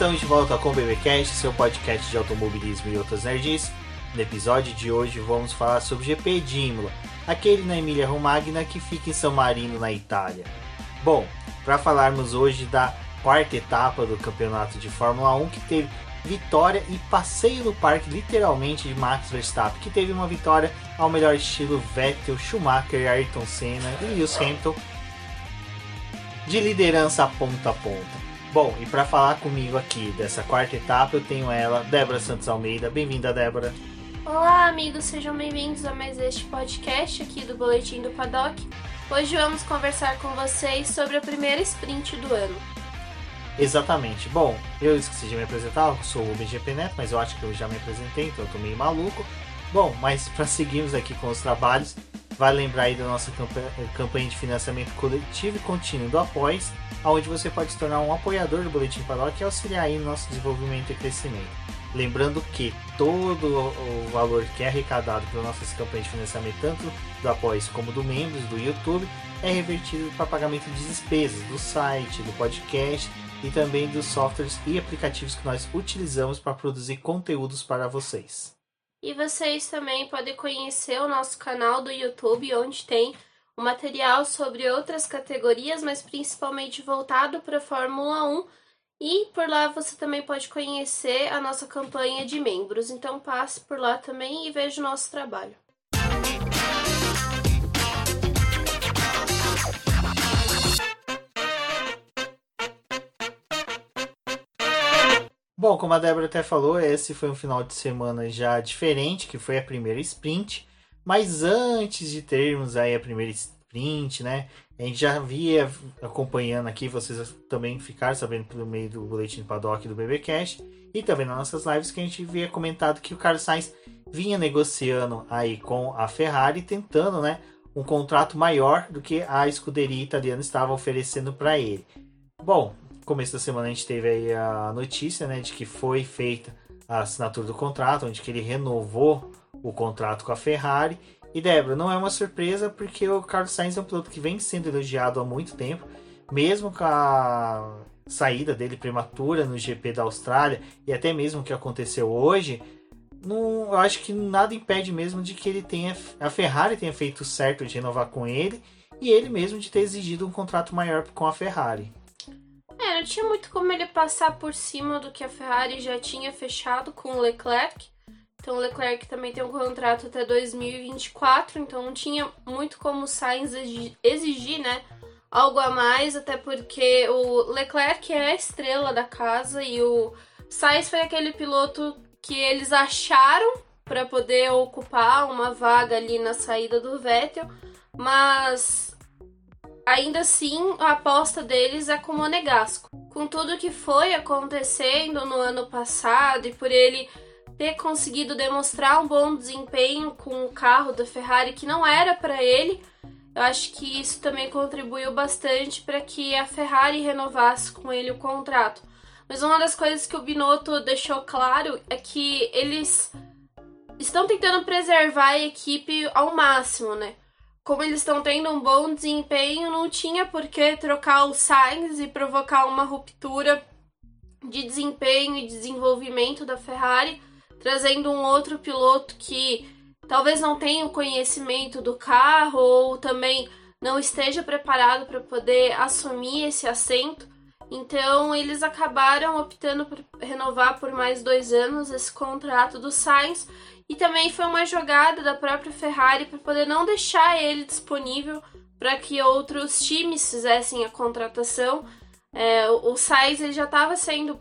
Estamos de volta com o BBcast, seu podcast de automobilismo e outras nerds. No episódio de hoje vamos falar sobre o GP de Imola, aquele na Emília Romagna que fica em São Marino, na Itália. Bom, para falarmos hoje da quarta etapa do campeonato de Fórmula 1 que teve vitória e passeio no parque literalmente de Max Verstappen, que teve uma vitória ao melhor estilo Vettel, Schumacher, Ayrton Senna e Lewis Hamilton de liderança ponta a ponta. Bom, e para falar comigo aqui dessa quarta etapa, eu tenho ela, Débora Santos Almeida. Bem-vinda, Débora. Olá, amigos, sejam bem-vindos a mais este podcast aqui do Boletim do Paddock. Hoje vamos conversar com vocês sobre a primeira sprint do ano. Exatamente. Bom, eu esqueci de me apresentar, eu sou o BGP Neto, mas eu acho que eu já me apresentei, então eu tô meio maluco. Bom, mas para seguirmos aqui com os trabalhos, Vale lembrar aí da nossa campanha de financiamento coletivo e contínuo do Apoies, onde você pode se tornar um apoiador do Boletim Paddock e auxiliar aí no nosso desenvolvimento e crescimento. Lembrando que todo o valor que é arrecadado pelas nossas campanhas de financiamento, tanto do Apoies como do Membros do YouTube, é revertido para pagamento de despesas do site, do podcast e também dos softwares e aplicativos que nós utilizamos para produzir conteúdos para vocês. E vocês também podem conhecer o nosso canal do YouTube, onde tem o material sobre outras categorias, mas principalmente voltado para a Fórmula 1. E por lá você também pode conhecer a nossa campanha de membros. Então passe por lá também e veja o nosso trabalho. Bom, como a Débora até falou, esse foi um final de semana já diferente, que foi a primeira sprint. Mas antes de termos aí a primeira sprint, né? A gente já via acompanhando aqui, vocês também ficaram sabendo pelo meio do boletim paddock do BBcast e também nas nossas lives que a gente via comentado que o Carlos Sainz vinha negociando aí com a Ferrari, tentando, né, um contrato maior do que a escuderia italiana estava oferecendo para ele. Bom, começo da semana a gente teve aí a notícia, né, de que foi feita a assinatura do contrato, onde que ele renovou o contrato com a Ferrari. E Débora, não é uma surpresa porque o Carlos Sainz é um piloto que vem sendo elogiado há muito tempo, mesmo com a saída dele prematura no GP da Austrália e até mesmo o que aconteceu hoje, não, eu acho que nada impede mesmo de que ele tenha a Ferrari tenha feito certo de renovar com ele e ele mesmo de ter exigido um contrato maior com a Ferrari. É, não tinha muito como ele passar por cima do que a Ferrari já tinha fechado com o Leclerc. Então o Leclerc também tem um contrato até 2024, então não tinha muito como o Sainz exigir, né, algo a mais, até porque o Leclerc é a estrela da casa e o Sainz foi aquele piloto que eles acharam para poder ocupar uma vaga ali na saída do Vettel, mas Ainda assim, a aposta deles é com o Monegasco. Com tudo que foi acontecendo no ano passado e por ele ter conseguido demonstrar um bom desempenho com o carro da Ferrari que não era para ele, eu acho que isso também contribuiu bastante para que a Ferrari renovasse com ele o contrato. Mas uma das coisas que o Binotto deixou claro é que eles estão tentando preservar a equipe ao máximo, né? Como eles estão tendo um bom desempenho, não tinha por que trocar o Sainz e provocar uma ruptura de desempenho e desenvolvimento da Ferrari, trazendo um outro piloto que talvez não tenha o conhecimento do carro ou também não esteja preparado para poder assumir esse assento. Então eles acabaram optando por renovar por mais dois anos esse contrato do Sainz e também foi uma jogada da própria Ferrari para poder não deixar ele disponível para que outros times fizessem a contratação. É, o Sainz ele já estava sendo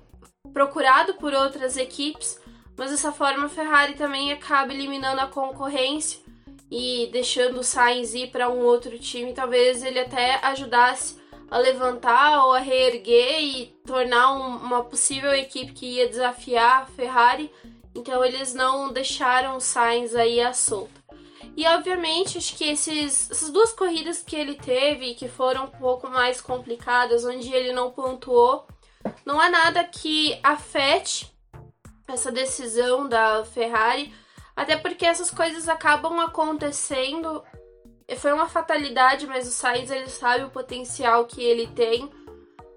procurado por outras equipes, mas dessa forma a Ferrari também acaba eliminando a concorrência e deixando o Sainz ir para um outro time. Talvez ele até ajudasse a levantar ou a reerguer e tornar um, uma possível equipe que ia desafiar a Ferrari então eles não deixaram o Sainz aí à solta. E obviamente acho que esses, essas duas corridas que ele teve, que foram um pouco mais complicadas, onde ele não pontuou, não é nada que afete essa decisão da Ferrari, até porque essas coisas acabam acontecendo. Foi uma fatalidade, mas o Sainz ele sabe o potencial que ele tem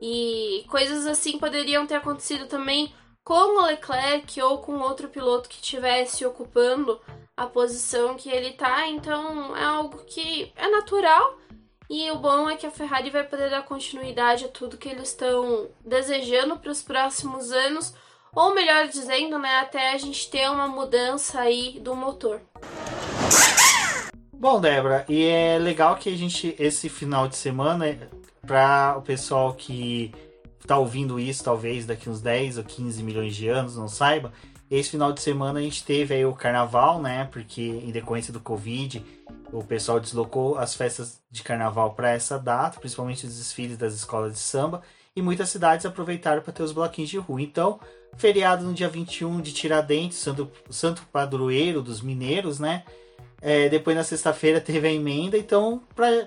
E coisas assim poderiam ter acontecido também com o Leclerc ou com outro piloto que estivesse ocupando a posição que ele tá. Então é algo que é natural. E o bom é que a Ferrari vai poder dar continuidade a tudo que eles estão desejando para os próximos anos, ou melhor dizendo, né, até a gente ter uma mudança aí do motor. Bom, Débora, e é legal que a gente, esse final de semana, para o pessoal que está ouvindo isso, talvez daqui uns 10 ou 15 milhões de anos, não saiba, esse final de semana a gente teve aí o carnaval, né? Porque em decorrência do Covid, o pessoal deslocou as festas de carnaval para essa data, principalmente os desfiles das escolas de samba, e muitas cidades aproveitaram para ter os bloquinhos de rua. Então, feriado no dia 21 de Tiradentes, santo, santo padroeiro dos mineiros, né? É, depois na sexta-feira teve a emenda, então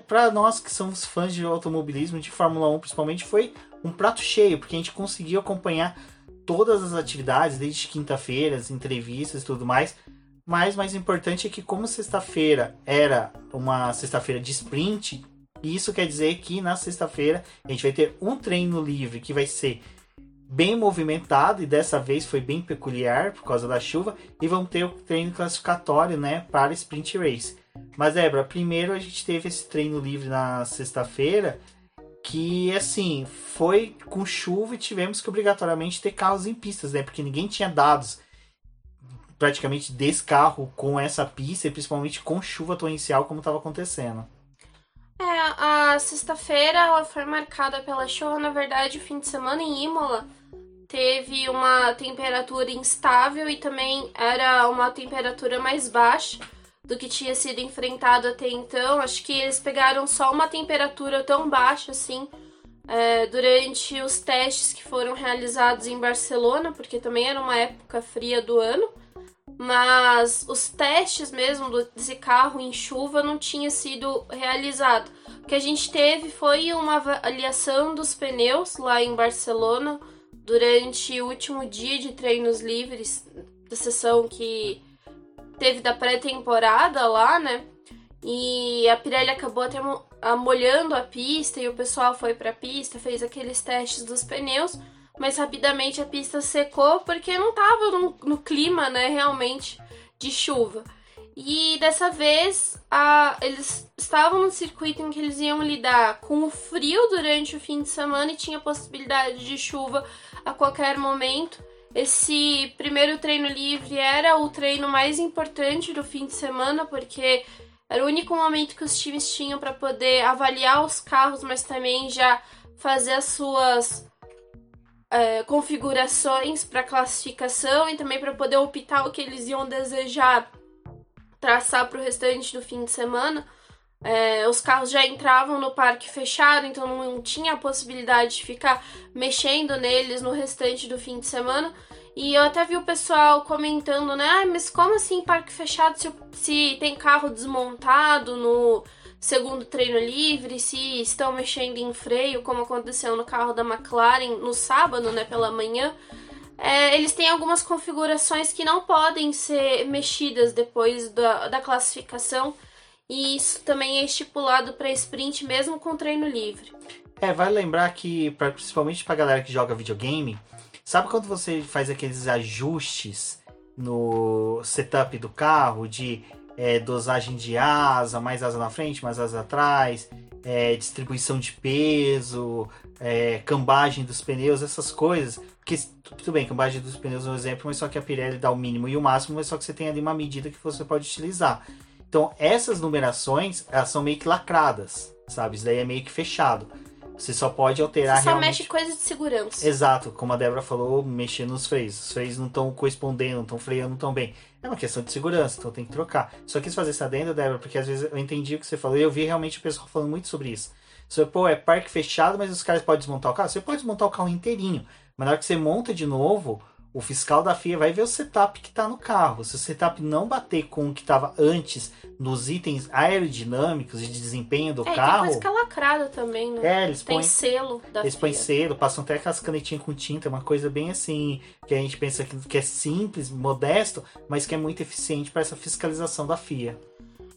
para nós que somos fãs de automobilismo, de Fórmula 1 principalmente, foi um prato cheio, porque a gente conseguiu acompanhar todas as atividades, desde quinta-feiras, entrevistas e tudo mais. Mas mais importante é que como sexta-feira era uma sexta-feira de sprint, isso quer dizer que na sexta-feira a gente vai ter um treino livre que vai ser bem movimentado e dessa vez foi bem peculiar por causa da chuva e vamos ter o treino classificatório, né, para sprint race. Mas Débora, primeiro a gente teve esse treino livre na sexta-feira que assim foi com chuva e tivemos que obrigatoriamente ter carros em pistas, né, porque ninguém tinha dados praticamente desse carro com essa pista e principalmente com chuva torrencial como estava acontecendo. É, a sexta-feira ela foi marcada pela chuva, na verdade, o fim de semana em Imola teve uma temperatura instável e também era uma temperatura mais baixa do que tinha sido enfrentado até então. Acho que eles pegaram só uma temperatura tão baixa assim é, durante os testes que foram realizados em Barcelona, porque também era uma época fria do ano. Mas os testes mesmo desse carro em chuva não tinha sido realizado. O que a gente teve foi uma avaliação dos pneus lá em Barcelona durante o último dia de treinos livres da sessão que teve da pré-temporada lá, né? E a Pirelli acabou até molhando a pista e o pessoal foi para a pista, fez aqueles testes dos pneus, mas rapidamente a pista secou porque não estava no, no, clima, né, realmente de chuva. E dessa vez a, eles estavam no circuito em que eles iam lidar com o frio durante o fim de semana e tinha possibilidade de chuva a qualquer momento. Esse primeiro treino livre era o treino mais importante do fim de semana, porque era o único momento que os times tinham para poder avaliar os carros, mas também já fazer as suas é, configurações para classificação e também para poder optar o que eles iam desejar traçar para o restante do fim de semana. É, os carros já entravam no parque fechado, então não tinha a possibilidade de ficar mexendo neles no restante do fim de semana. E eu até vi o pessoal comentando, né? Ah, mas como assim parque fechado se, se tem carro desmontado no segundo treino livre, se estão mexendo em freio, como aconteceu no carro da McLaren no sábado, né, pela manhã. É, eles têm algumas configurações que não podem ser mexidas depois da, da classificação. E isso também é estipulado para sprint mesmo com treino livre. É, vale lembrar que, pra, principalmente pra galera que joga videogame, sabe quando você faz aqueles ajustes no setup do carro de é, dosagem de asa, mais asa na frente, mais asa atrás, é, distribuição de peso, é, cambagem dos pneus, essas coisas. Porque, tudo bem, cambagem dos pneus é um exemplo, mas só que a Pirelli dá o mínimo e o máximo, mas só que você tem ali uma medida que você pode utilizar. Então, essas numerações, elas são meio que lacradas, sabe? Isso daí é meio que fechado. Você só pode alterar Você só realmente... mexe coisas de segurança. Exato, como a Débora falou, mexer nos freios. Os freios não estão correspondendo, não estão freando tão bem. É uma questão de segurança, então tem que trocar. Só quis fazer essa adenda, Débora, porque às vezes eu entendi o que você falou e eu vi realmente o pessoal falando muito sobre isso. Você, pô, é parque fechado, mas os caras podem desmontar o carro? Você pode desmontar o carro inteirinho. Mas na hora que você monta de novo, o fiscal da FIA vai ver o setup que está no carro. Se o setup não bater com o que estava antes nos itens aerodinâmicos e de desempenho do é, carro. Tem coisa lacrada também, né? É, eles tem põem, selo da Eles FIA. põem selo, passam até aquelas canetinhas com tinta, uma coisa bem assim, que a gente pensa que, que é simples, modesto, mas que é muito eficiente para essa fiscalização da FIA.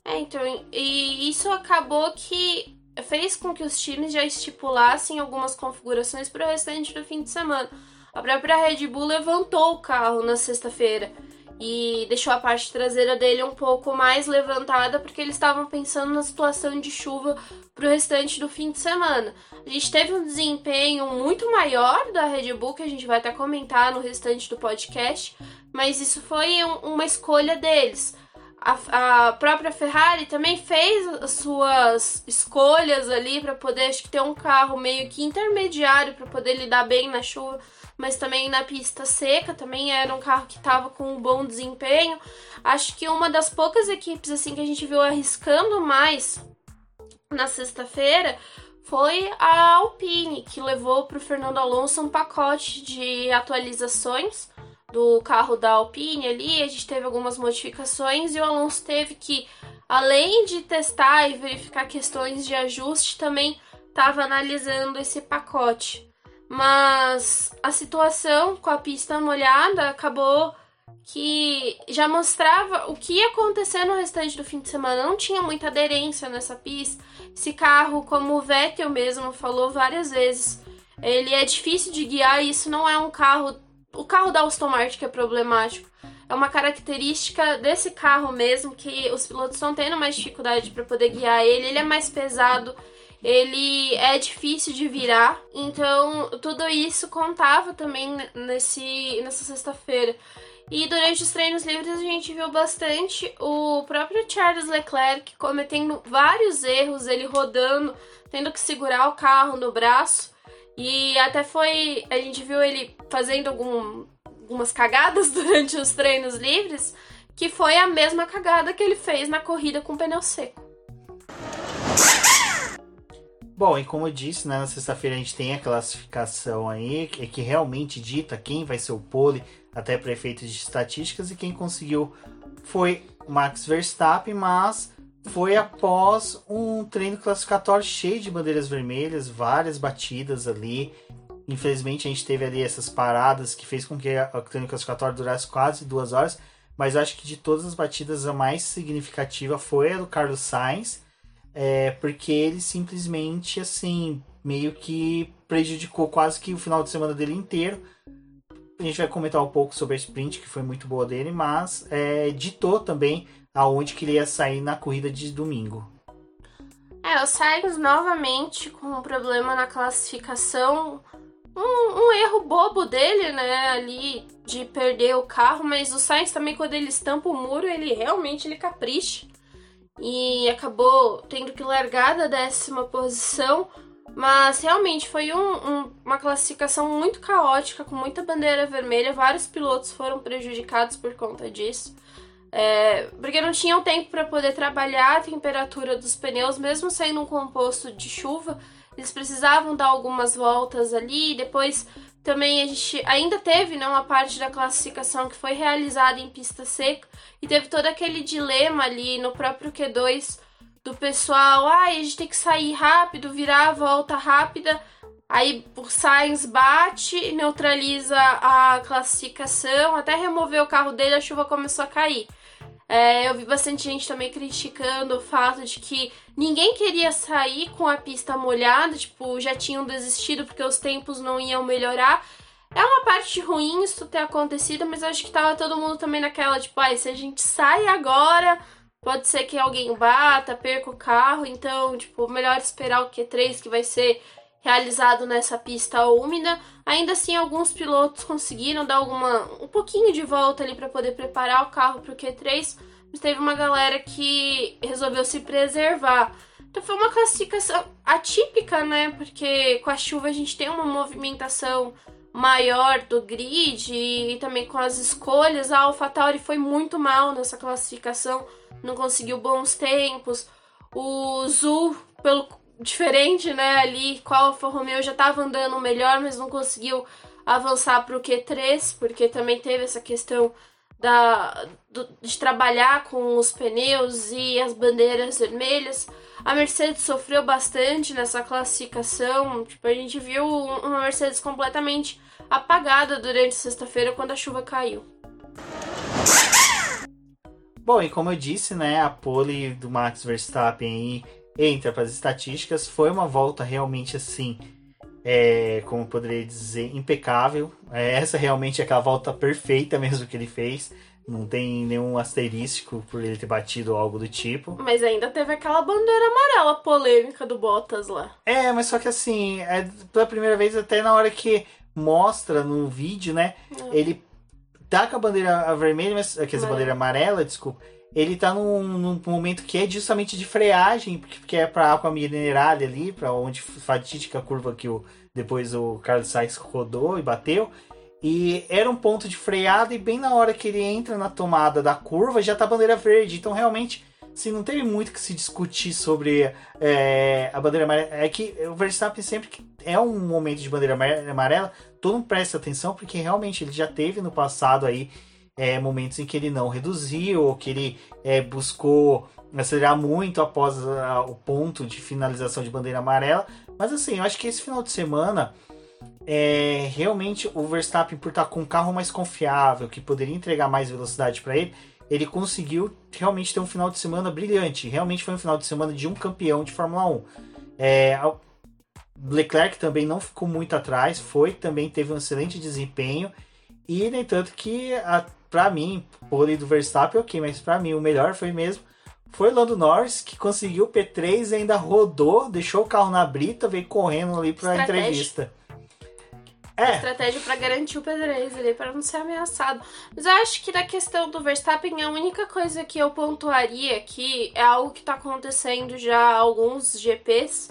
É, então, e isso acabou que fez com que os times já estipulassem algumas configurações para o restante do fim de semana. A própria Red Bull levantou o carro na sexta-feira e deixou a parte traseira dele um pouco mais levantada porque eles estavam pensando na situação de chuva para o restante do fim de semana. A gente teve um desempenho muito maior da Red Bull que a gente vai até comentar no restante do podcast, mas isso foi um, uma escolha deles. A, a, própria Ferrari também fez as suas escolhas ali para poder acho que ter um carro meio que intermediário para poder lidar bem na chuva mas também na pista seca, também era um carro que estava com um bom desempenho. Acho que uma das poucas equipes assim que a gente viu arriscando mais na sexta-feira foi a Alpine, que levou para o Fernando Alonso um pacote de atualizações do carro da Alpine ali. A gente teve algumas modificações e o Alonso teve que, além de testar e verificar questões de ajuste, também estava analisando esse pacote. Mas a situação com a pista molhada acabou que já mostrava o que ia acontecer no restante do fim de semana. Não tinha muita aderência nessa pista. Esse carro, como o Vettel mesmo falou várias vezes, ele é difícil de guiar e isso não é um carro. O carro da Aston Martin que é problemático. É uma característica desse carro mesmo que os pilotos estão tendo mais dificuldade para poder guiar ele. Ele é mais pesado, ele é difícil de virar. Então, tudo isso contava também nesse, nessa sexta-feira. E durante os treinos livres a gente viu bastante o próprio Charles Leclerc cometendo vários erros, ele rodando, tendo que segurar o carro no braço. E até foi. A gente viu ele fazendo algum, algumas cagadas durante os treinos livres, que foi a mesma cagada que ele fez na corrida com pneu seco. Bom, e como eu disse, né, na sexta-feira a gente tem a classificação aí, que, que realmente dita quem vai ser o pole, até para efeitos de estatísticas, e quem conseguiu foi Max Verstappen, mas foi após um treino classificatório cheio de bandeiras vermelhas, várias batidas ali. Infelizmente a gente teve ali essas paradas que fez com que o treino classificatório durasse quase duas horas, mas acho que de todas as batidas a mais significativa foi a do Carlos Sainz é, porque ele simplesmente, assim, meio que prejudicou quase que o final de semana dele inteiro. A gente vai comentar um pouco sobre a sprint, que foi muito boa dele, mas é, ditou também aonde que ele ia sair na corrida de domingo. É, o Sainz novamente com um problema na classificação. Um, um, erro bobo dele, né, ali de perder o carro, mas o Sainz também, quando ele estampa o muro, ele realmente ele capricha e acabou tendo que largar da décima posição. Mas realmente foi um, um, uma classificação muito caótica, com muita bandeira vermelha. Vários pilotos foram prejudicados por conta disso. É, porque não tinham tempo para poder trabalhar a temperatura dos pneus, mesmo sendo um composto de chuva. Eles precisavam dar algumas voltas ali. Depois também a gente ainda teve né, uma parte da classificação que foi realizada em pista seca e teve todo aquele dilema ali no próprio Q2 do pessoal, ah, a gente tem que sair rápido, virar a volta rápida. Aí o Sainz bate, neutraliza a classificação, até remover o carro dele, a chuva começou a cair. É, eu vi bastante gente também criticando o fato de que ninguém queria sair com a pista molhada, tipo, já tinham desistido porque os tempos não iam melhorar. É uma parte ruim isso ter acontecido, mas acho que tava todo mundo também naquela, tipo, ah, se a gente sai agora, pode ser que alguém bata, perca o carro, então, tipo, melhor esperar o Q3 que vai ser realizado nessa pista úmida. Ainda assim, alguns pilotos conseguiram dar alguma um pouquinho de volta ali para poder preparar o carro para o Q3, mas teve uma galera que resolveu se preservar. Então foi uma classificação atípica, né? Porque com a chuva a gente tem uma movimentação maior do grid e também com as escolhas. A AlphaTauri foi muito mal nessa classificação, não conseguiu bons tempos. O Zul, pelo diferente, né? Ali a Alfa Romeo já estava andando melhor, mas não conseguiu avançar para o Q3, porque também teve essa questão da, do, de trabalhar com os pneus e as bandeiras vermelhas. A Mercedes sofreu bastante nessa classificação. Tipo, a gente viu uma Mercedes completamente apagada durante sexta-feira quando a chuva caiu. Bom, e como eu disse, né, a pole do Max Verstappen entra para as estatísticas. Foi uma volta realmente assim, é, como poderia dizer, impecável. É, essa realmente é aquela volta perfeita mesmo que ele fez. Não tem nenhum asterístico por ele ter batido algo do tipo. Mas ainda teve aquela bandeira amarela polêmica do Bottas lá. É, mas só que assim, é, pela primeira vez, até na hora que mostra no vídeo, né? Ele tá com a bandeira vermelha, mas, quer dizer, a bandeira amarela, desculpa. Ele tá num, num momento que é justamente de freagem, porque é pra água minerale ali, pra onde fatídica curva que o, depois o Carlos Sainz rodou e bateu. E era um ponto de freada, e bem na hora que ele entra na tomada da curva, já tá a bandeira verde. Então, realmente, assim, não teve muito que se discutir sobre é, a bandeira amarela. É que o Verstappen sempre que é um momento de bandeira amarela, todo mundo presta atenção, porque realmente ele já teve no passado aí é, momentos em que ele não reduziu, ou que ele é, buscou acelerar muito após a, o ponto de finalização de bandeira amarela. Mas assim, eu acho que esse final de semana é, realmente o Verstappen, por estar com um carro mais confiável, que poderia entregar mais velocidade para ele, ele conseguiu realmente ter um final de semana brilhante. Realmente foi um final de semana de um campeão de Fórmula 1. É, Leclerc também não ficou muito atrás, foi também teve um excelente desempenho. E, nem tanto que, para mim, pole do Verstappen, ok, mas para mim o melhor foi mesmo foi Lando Norris que conseguiu o P3 ainda rodou, deixou o carro na brita, veio correndo ali Estratégia. entrevista. É. Estratégia para garantir o P3 ali, para não ser ameaçado. Mas eu acho que na questão do Verstappen, a única coisa que eu pontuaria aqui é algo que tá acontecendo já há alguns GPs.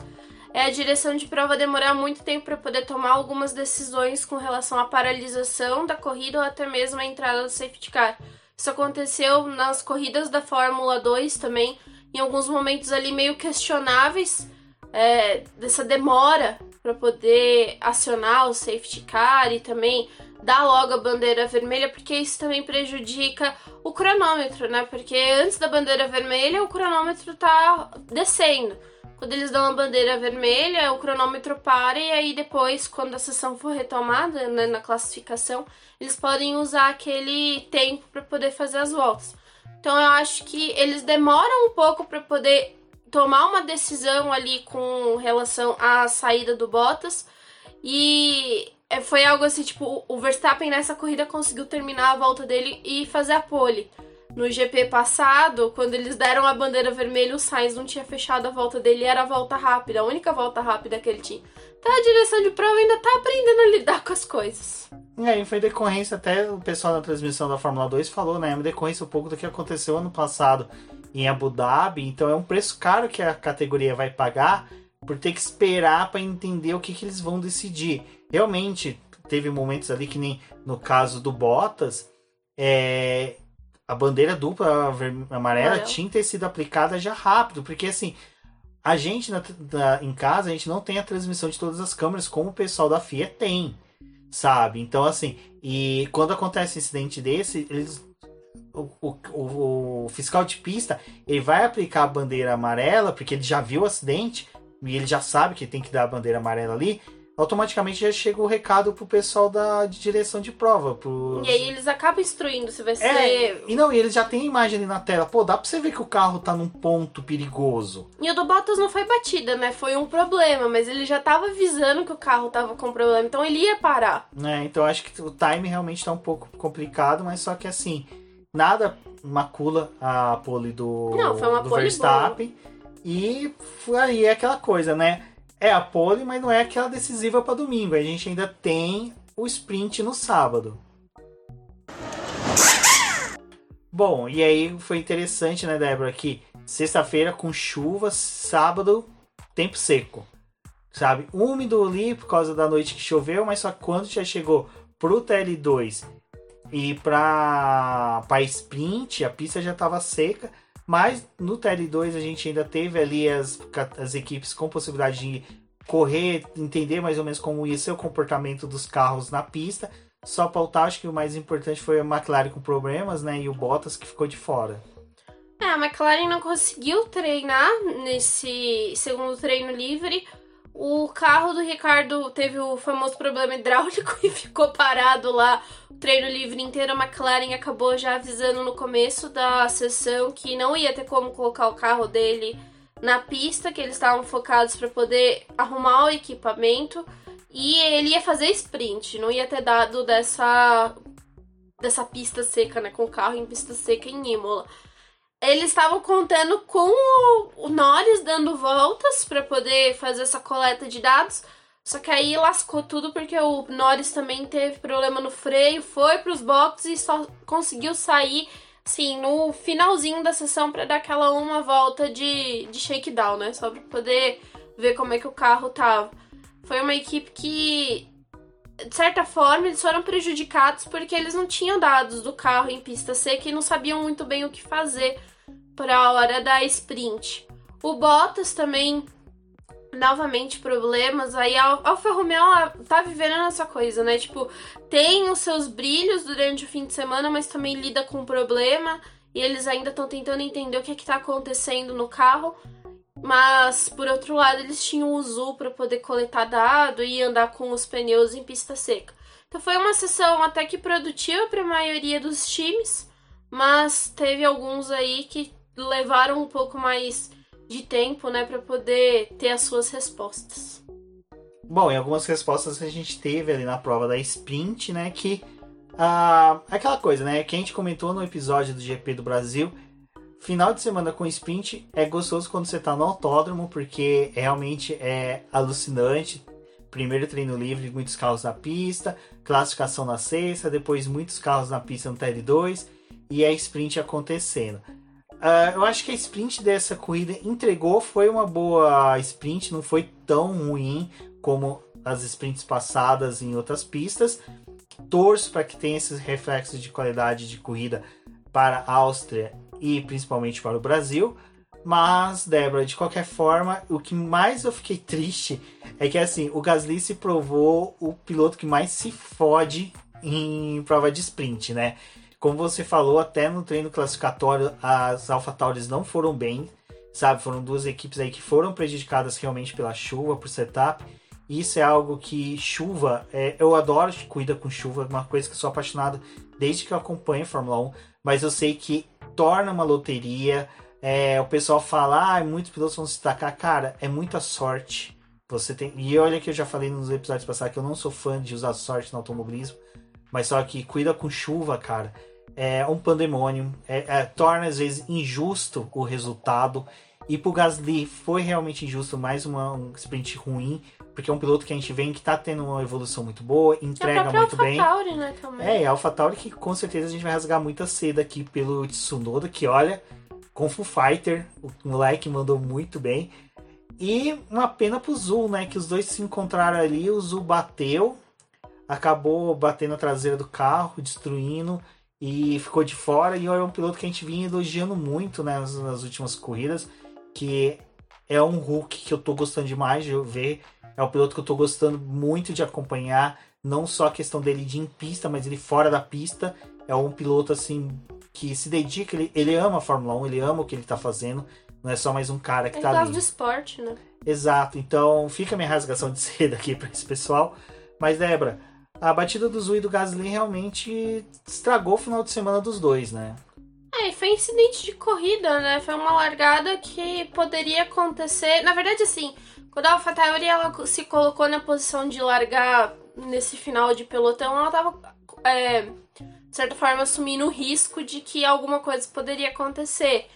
É a direção de prova demorar muito tempo para poder tomar algumas decisões com relação à paralisação da corrida ou até mesmo a entrada do safety car. Isso aconteceu nas corridas da Fórmula 2 também, em alguns momentos ali meio questionáveis é, dessa demora para poder acionar o safety car e também dar logo a bandeira vermelha, porque isso também prejudica o cronômetro, né? Porque antes da bandeira vermelha o cronômetro tá descendo. Quando eles dão a bandeira vermelha, o cronômetro para e aí depois, quando a sessão for retomada né, na classificação, eles podem usar aquele tempo para poder fazer as voltas. Então eu acho que eles demoram um pouco para poder tomar uma decisão ali com relação à saída do Bottas e é, foi algo assim, tipo, o Verstappen nessa corrida conseguiu terminar a volta dele e fazer a pole. No GP passado, quando eles deram a bandeira vermelha, o Sainz não tinha fechado a volta dele, era a volta rápida, a única volta rápida que ele tinha. Então a direção de prova ainda tá aprendendo a lidar com as coisas. É, e foi decorrência, até o pessoal da transmissão da Fórmula 2 falou, né? É decorrência um pouco do que aconteceu ano passado em Abu Dhabi, então é um preço caro que a categoria vai pagar por ter que esperar para entender o que, que eles vão decidir. Realmente, teve momentos ali que nem no caso do Bottas, é, a bandeira dupla amarela tinha que ter sido aplicada já rápido, porque assim, a gente na, na, em casa, a gente não tem a transmissão de todas as câmeras como o pessoal da FIA tem, sabe? Então, assim, e quando acontece um incidente desse, eles. O, o, o, fiscal de pista ele vai aplicar a bandeira amarela porque ele já viu o acidente e ele já sabe que tem que dar a bandeira amarela ali automaticamente já chega o recado pro pessoal da de direção de prova. Pros... E aí eles acabam instruindo se vai é, ser. É, e não, e eles já têm a imagem ali na tela. Pô, dá pra você ver que o carro tá num ponto perigoso. E o do Bottas não foi batida, né? Foi um problema, mas ele já tava avisando que o carro tava com problema, então ele ia parar. É, então acho que o time realmente tá um pouco complicado, mas só que assim, nada macula a pole do, não, foi uma do pole Verstappen. Boa. E aí é aquela coisa, né? É a pole, mas não é aquela decisiva para domingo. A gente ainda tem o sprint no sábado. Bom, e aí foi interessante, né, Débora, que sexta-feira com chuva, sábado tempo seco. Sabe? Úmido ali por causa da noite que choveu, mas só quando já chegou pro TL2 e para para sprint, a pista já estava seca. Mas no TL2 a gente ainda teve ali as, as equipes com possibilidade de correr, entender mais ou menos como ia ser o comportamento dos carros na pista. Só pautar, acho que o mais importante foi a McLaren com problemas, né? E o Bottas que ficou de fora. É, a McLaren não conseguiu treinar nesse segundo treino livre. O carro do Ricardo teve o famoso problema hidráulico e ficou parado lá o treino livre inteiro. A McLaren acabou já avisando no começo da sessão que não ia ter como colocar o carro dele na pista, que eles estavam focados para poder arrumar o equipamento e ele ia fazer sprint, não ia ter dado dessa dessa pista seca, né, com o carro em pista seca em Imola. Eles estavam contando com o Norris dando voltas para poder fazer essa coleta de dados. Só que aí lascou tudo porque o Norris também teve problema no freio, foi para os boxes e só conseguiu sair sim, no finalzinho da sessão para dar aquela uma volta de, de shakedown, né? Só para poder ver como é que o carro tava. Foi uma equipe que, de certa forma, eles foram prejudicados porque eles não tinham dados do carro em pista seca e não sabiam muito bem o que fazer para a hora da sprint. O Bottas também novamente problemas. Aí a Alfa Romeo tá vivendo essa coisa, né? Tipo, tem os seus brilhos durante o fim de semana, mas também lida com problema. E eles ainda estão tentando entender o que, é que tá acontecendo no carro. Mas, por outro lado, eles tinham o Zul para poder coletar dado e andar com os pneus em pista seca. Então foi uma sessão até que produtiva para a maioria dos times, mas teve alguns aí que levaram um pouco mais de tempo, né, para poder ter as suas respostas. Bom, e algumas respostas a gente teve ali na prova da sprint, né, que ah, aquela coisa, né, que a gente comentou no episódio do GP do Brasil, final de semana com sprint é gostoso quando você tá no autódromo, porque realmente é alucinante. Primeiro treino livre, muitos carros na pista, classificação na sexta, depois muitos carros na pista no TL2 e a sprint acontecendo. Uh, eu acho que a sprint dessa corrida entregou, foi uma boa sprint, não foi tão ruim como as sprints passadas em outras pistas. Torço para que tenha esses reflexos de qualidade de corrida para a Áustria e principalmente para o Brasil. Mas, Débora, de qualquer forma, o que mais eu fiquei triste é que assim, o Gasly se provou o piloto que mais se fode em prova de sprint, né? Como você falou, até no treino classificatório, as AlphaTauris não foram bem, sabe? Foram duas equipes aí que foram prejudicadas realmente pela chuva, por setup. Isso é algo que chuva, é, eu adoro que cuida com chuva, é uma coisa que sou apaixonado desde que eu acompanho a Fórmula 1, mas eu sei que torna uma loteria. É, o pessoal fala, ah, muitos pilotos vão se destacar. Cara, é muita sorte. Você tem. E olha que eu já falei nos episódios passados que eu não sou fã de usar sorte no automobilismo. Mas só que cuida com chuva, cara é um pandemônio, é, é, torna às vezes injusto o resultado. E pro Gasly foi realmente injusto, mais uma, um sprint ruim, porque é um piloto que a gente vê que tá tendo uma evolução muito boa, entrega muito Alpha bem. Tauri, né, também. É, a AlphaTauri que com certeza a gente vai rasgar muita seda aqui pelo Tsunoda, que olha, Kung Fu Fighter, o moleque mandou muito bem. E uma pena pro Zul, né, que os dois se encontraram ali, o Zul bateu, acabou batendo a traseira do carro, destruindo e ficou de fora. E é um piloto que a gente vinha elogiando muito né, nas, nas, últimas corridas, que é um Hulk que eu tô gostando demais de ver. É um piloto que eu tô gostando muito de acompanhar, não só a questão dele de em pista, mas ele fora da pista. É um piloto assim que se dedica, ele, ele ama a Fórmula 1, ele ama o que ele tá fazendo. Não é só mais um cara que ele tá ali. De esporte, né? Exato. Então fica a minha rasgação de seda aqui para esse pessoal. Mas, Débora, a batida do Zul e do Gasly realmente estragou o final de semana dos dois, né? É, foi incidente de corrida, né? Foi uma largada que poderia acontecer. Na verdade, assim, quando a AlphaTauri ela se colocou na posição de largar nesse final de pelotão, ela tava, é, de certa forma, assumindo o risco de que alguma coisa poderia acontecer.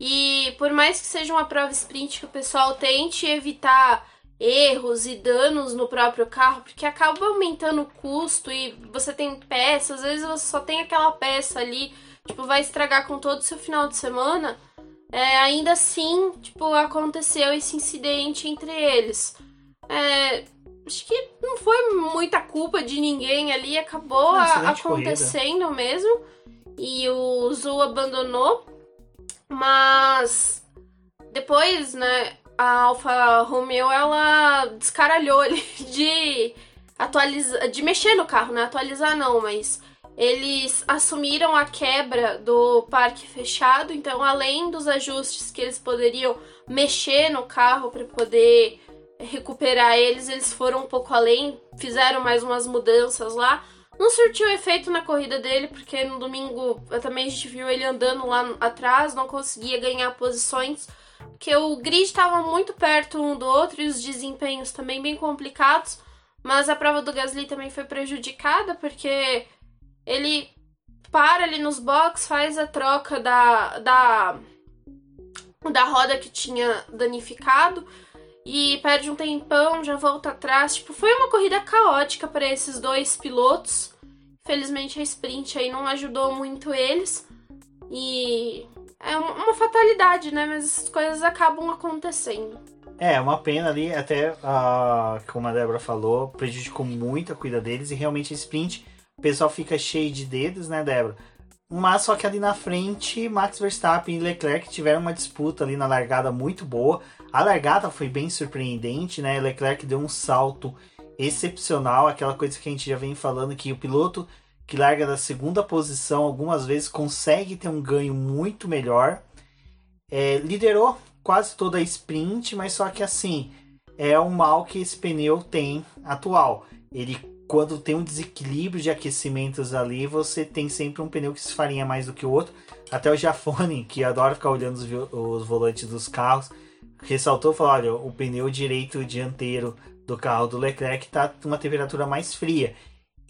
E por mais que seja uma prova sprint que o pessoal tente evitar erros e danos no próprio carro, porque acaba aumentando o custo e você tem peças, às vezes você só tem aquela peça ali, tipo, vai estragar com todo o seu final de semana. É, ainda assim, tipo, aconteceu esse incidente entre eles. É, acho que não foi muita culpa de ninguém ali, acabou a, acontecendo mesmo. E o Zul abandonou. Mas depois, né, a Alfa Romeo ela descaralhou ali de atualizar, de mexer no carro, né? Atualizar não, mas eles assumiram a quebra do parque fechado, então além dos ajustes que eles poderiam mexer no carro para poder recuperar eles, eles foram um pouco além, fizeram mais umas mudanças lá. Não surtiu efeito na corrida dele, porque no domingo também a gente viu ele andando lá atrás, não conseguia ganhar posições que o grid estava muito perto um do outro e os desempenhos também bem complicados, mas a prova do Gasly também foi prejudicada porque ele para ali nos box, faz a troca da, da, da roda que tinha danificado e perde um tempão, já volta atrás. Tipo, foi uma corrida caótica para esses dois pilotos. Felizmente a sprint aí não ajudou muito eles. E é uma fatalidade, né? Mas essas coisas acabam acontecendo. É, uma pena ali, até uh, como a Débora falou, prejudicou muito a cuida deles e realmente a sprint pessoal fica cheio de dedos, né, Débora? Mas só que ali na frente, Max Verstappen e Leclerc tiveram uma disputa ali na largada muito boa. A largada foi bem surpreendente, né? Leclerc deu um salto excepcional, aquela coisa que a gente já vem falando que o piloto que larga da segunda posição algumas vezes consegue ter um ganho muito melhor. É, liderou quase toda a sprint, mas só que assim é o mal que esse pneu tem atual. Ele quando tem um desequilíbrio de aquecimentos ali, você tem sempre um pneu que se farinha mais do que o outro. Até o Jafone, que adora ficar olhando os, os volantes dos carros, ressaltou e falou: olha, o pneu direito dianteiro do carro do Leclerc está uma temperatura mais fria.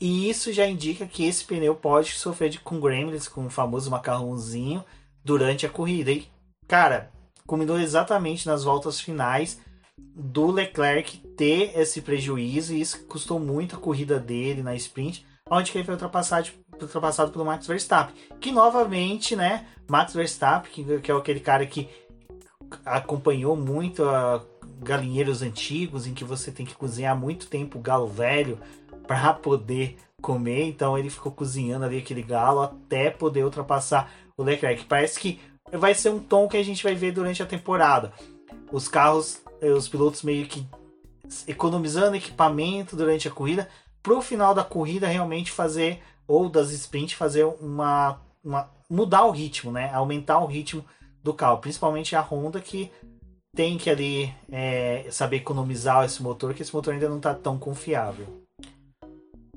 E isso já indica que esse pneu pode sofrer de, com gremlins, com o famoso macarrãozinho, durante a corrida. E, cara, combinou exatamente nas voltas finais do Leclerc ter esse prejuízo e isso custou muito a corrida dele na sprint, onde ele foi ultrapassado, ultrapassado pelo Max Verstappen, que novamente, né, Max Verstappen, que, que é aquele cara que acompanhou muito a galinheiros antigos, em que você tem que cozinhar muito tempo o galo velho para poder comer, então ele ficou cozinhando ali aquele galo até poder ultrapassar o Leclerc. Parece que vai ser um tom que a gente vai ver durante a temporada. Os carros os pilotos meio que economizando equipamento durante a corrida, pro final da corrida realmente fazer, ou das sprints, fazer uma, uma. mudar o ritmo, né? Aumentar o ritmo do carro. Principalmente a Honda que tem que ali é, saber economizar esse motor, que esse motor ainda não está tão confiável.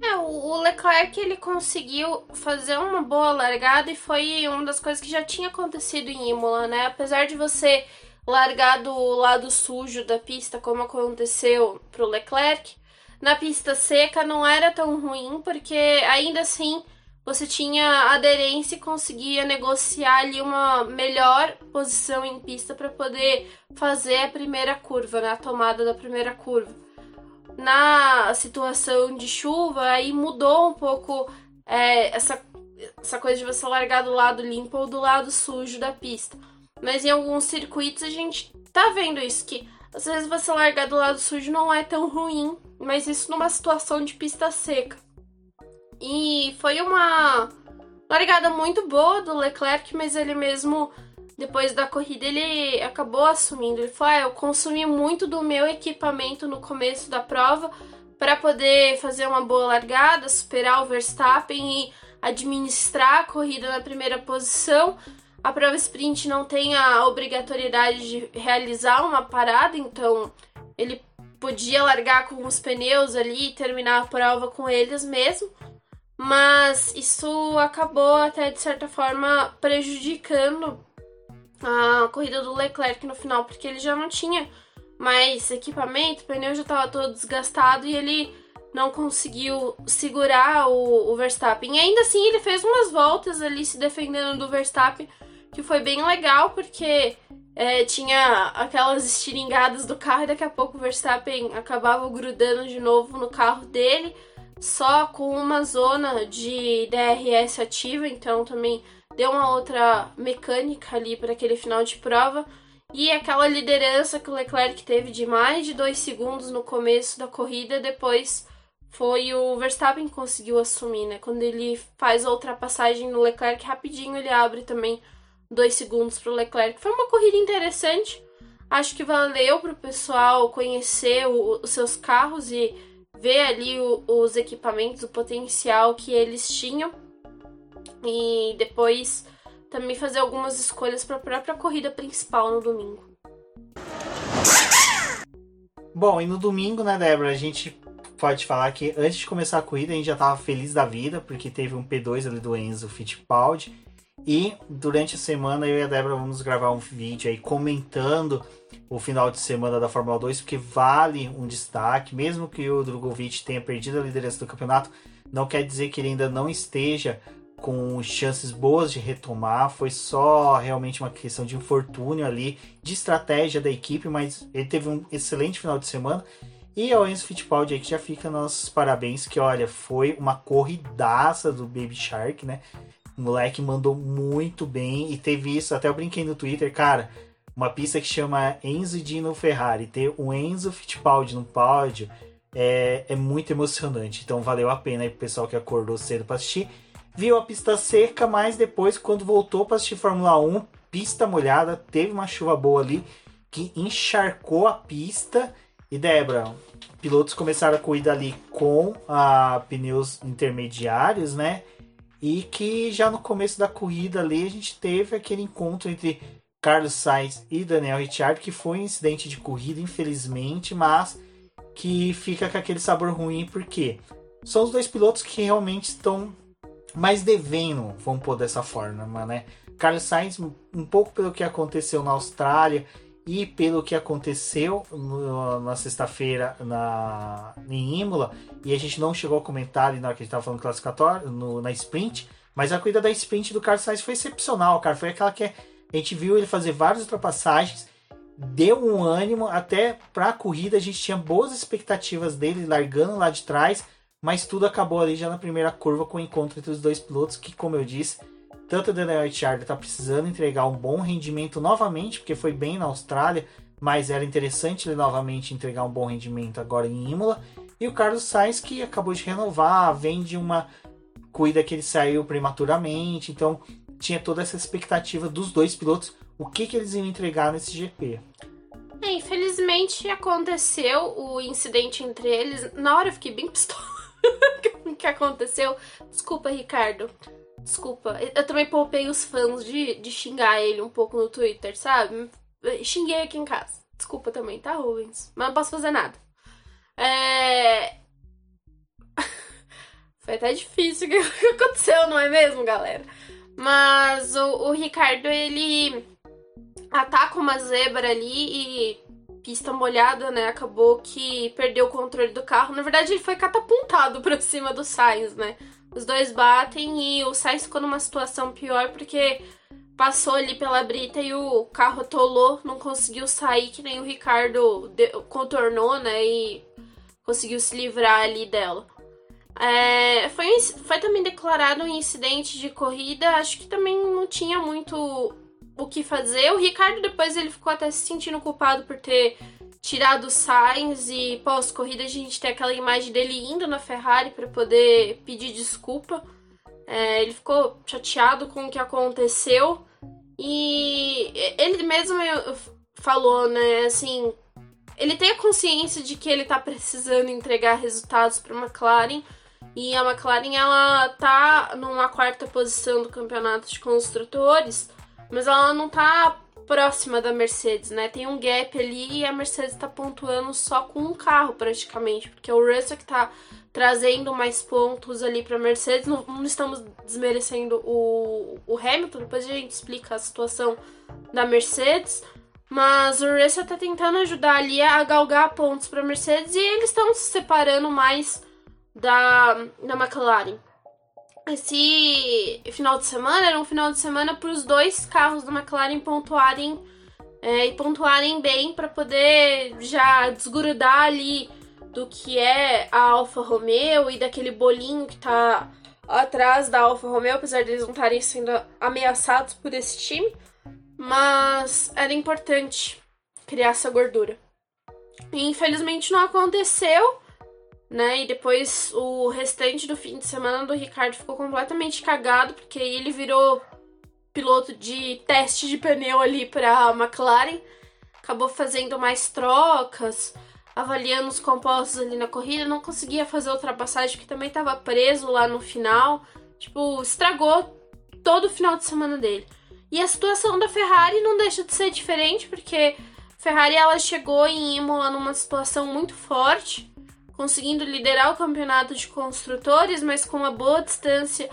É, o Leclerc ele conseguiu fazer uma boa largada e foi uma das coisas que já tinha acontecido em Imola, né? Apesar de você largar do lado sujo da pista, como aconteceu pro Leclerc. Na pista seca não era tão ruim, porque ainda assim você tinha aderência e conseguia negociar ali uma melhor posição em pista para poder fazer a primeira curva, né? a tomada da primeira curva. Na situação de chuva, aí mudou um pouco é, essa, essa coisa de você largar do lado limpo ou do lado sujo da pista. Mas em alguns circuitos a gente tá vendo isso, que às vezes você largar do lado sujo não é tão ruim, mas isso numa situação de pista seca. E foi uma largada muito boa do Leclerc, mas ele mesmo, depois da corrida, ele acabou assumindo. Ele falou: ah, eu consumi muito do meu equipamento no começo da prova para poder fazer uma boa largada, superar o Verstappen e administrar a corrida na primeira posição. A prova sprint não tem a obrigatoriedade de realizar uma parada, então ele podia largar com os pneus ali e terminar a prova com eles mesmo. Mas isso acabou até de certa forma prejudicando a corrida do Leclerc no final, porque ele já não tinha mais equipamento, o pneu já estava todo desgastado e ele não conseguiu segurar o, o Verstappen. E ainda assim ele fez umas voltas ali se defendendo do Verstappen, que foi bem legal, porque é, tinha aquelas estiringadas do carro e daqui a pouco o Verstappen acabava grudando de novo no carro dele, só com uma zona de DRS ativa, então também deu uma outra mecânica ali para aquele final de prova. E aquela liderança que o Leclerc teve de mais de dois segundos no começo da corrida, depois foi o Verstappen que conseguiu assumir, né? Quando ele faz a ultrapassagem no Leclerc, rapidinho ele abre também dois segundos para o Leclerc. Foi uma corrida interessante. Acho que valeu para o pessoal conhecer o, os seus carros e ver ali o, os equipamentos, o potencial que eles tinham. E depois também fazer algumas escolhas para a própria corrida principal no domingo. Bom, e no domingo, né, Débora, a gente pode falar que antes de começar a corrida a gente já estava feliz da vida, porque teve um P2 ali do Enzo Fittipaldi E durante a semana eu e a Débora vamos gravar um vídeo aí comentando o final de semana da Fórmula 2, porque vale um destaque, mesmo que o Drogovic tenha perdido a liderança do campeonato, não quer dizer que ele ainda não esteja com chances boas de retomar. Foi só realmente uma questão de infortúnio ali, de estratégia da equipe, mas ele teve um excelente final de semana. E ao Enzo Fittipaldi aí que já fica nossos parabéns, que olha, foi uma corridaça do Baby Shark, né? O moleque mandou muito bem e teve isso, até eu brinquei no Twitter, cara, uma pista que chama Enzo Dino Ferrari, ter o Enzo Fittipaldi no pódio é, é muito emocionante. Então valeu a pena aí pro pessoal que acordou cedo para assistir. Viu a pista seca, mas depois, quando voltou para assistir Fórmula 1, pista molhada, teve uma chuva boa ali que encharcou a pista. E Débora, pilotos começaram a corrida ali com a pneus intermediários, né? E que já no começo da corrida ali a gente teve aquele encontro entre Carlos Sainz e Daniel Ricciardo, que foi um incidente de corrida, infelizmente, mas que fica com aquele sabor ruim, porque são os dois pilotos que realmente estão mais devendo, vamos pôr dessa forma, né? Carlos Sainz, um pouco pelo que aconteceu na Austrália e pelo que aconteceu no, na sexta-feira na, em Imola, e a gente não chegou a comentar ali na hora que a gente estava falando classificatório, no, na sprint, mas a corrida da sprint do Carlos Sainz foi excepcional, cara. Foi aquela que a gente viu ele fazer várias ultrapassagens, deu um ânimo, até para a corrida a gente tinha boas expectativas dele largando lá de trás, mas tudo acabou ali já na primeira curva com o encontro entre os dois pilotos, que como eu disse, tanto o Daniel Ricciardo está precisando entregar um bom rendimento novamente, porque foi bem na Austrália, mas era interessante ele novamente entregar um bom rendimento agora em Imola. E o Carlos Sainz, que acabou de renovar, vem de uma corrida que ele saiu prematuramente, então tinha toda essa expectativa dos dois pilotos, o que, que eles iam entregar nesse GP. É, infelizmente aconteceu o incidente entre eles. Na hora eu fiquei bem pistola. o que aconteceu? Desculpa, Ricardo. Desculpa. Eu também poupei os fãs de, de xingar ele um pouco no Twitter, sabe? Xinguei aqui em casa. Desculpa também, tá, Rubens? Mas não posso fazer nada. É. Foi até difícil o que aconteceu, não é mesmo, galera? Mas o, o Ricardo, ele ataca uma zebra ali e pista molhada, né? Acabou que perdeu o controle do carro. Na verdade, ele foi catapultado pra cima do Sainz, né? Os dois batem e o Sainz ficou numa situação pior porque passou ali pela brita e o carro atolou, não conseguiu sair, que nem o Ricardo contornou, né? E conseguiu se livrar ali dela. É, foi, foi também declarado um incidente de corrida, acho que também não tinha muito o que fazer. O Ricardo depois ele ficou até se sentindo culpado por ter tirado o Sainz e pós-corrida a gente tem aquela imagem dele indo na Ferrari para poder pedir desculpa. É, ele ficou chateado com o que aconteceu e ele mesmo falou, né, assim, ele tem a consciência de que ele tá precisando entregar resultados para McLaren e a McLaren ela tá numa quarta posição do campeonato de construtores, mas ela não tá próxima da Mercedes, né? Tem um gap ali e a Mercedes está pontuando só com um carro praticamente, porque o Russell que está trazendo mais pontos ali para a Mercedes. Não, não, estamos desmerecendo o, o Hamilton, depois a gente explica a situação da Mercedes. Mas o Russell está tentando ajudar ali a galgar pontos para a Mercedes e eles estão se separando mais da, da McLaren esse final de semana era um final de semana para os dois carros da McLaren pontuarem é, e pontuarem bem para poder já desgrudar ali do que é a Alfa Romeo e daquele bolinho que está atrás da Alfa Romeo, apesar de eles não estarem sendo ameaçados por esse time, mas era importante criar essa gordura. E infelizmente não aconteceu né? E depois o restante do fim de semana do Ricardo ficou completamente cagado, porque ele virou piloto de teste de pneu ali para McLaren, acabou fazendo mais trocas, avaliando os compostos ali na corrida, não conseguia fazer ultrapassagem porque também estava preso lá no final, tipo, estragou todo o final de semana dele. E a situação da Ferrari não deixa de ser diferente, porque a Ferrari ela chegou em Imola numa situação muito forte, conseguindo liderar o campeonato de construtores, mas com uma boa distância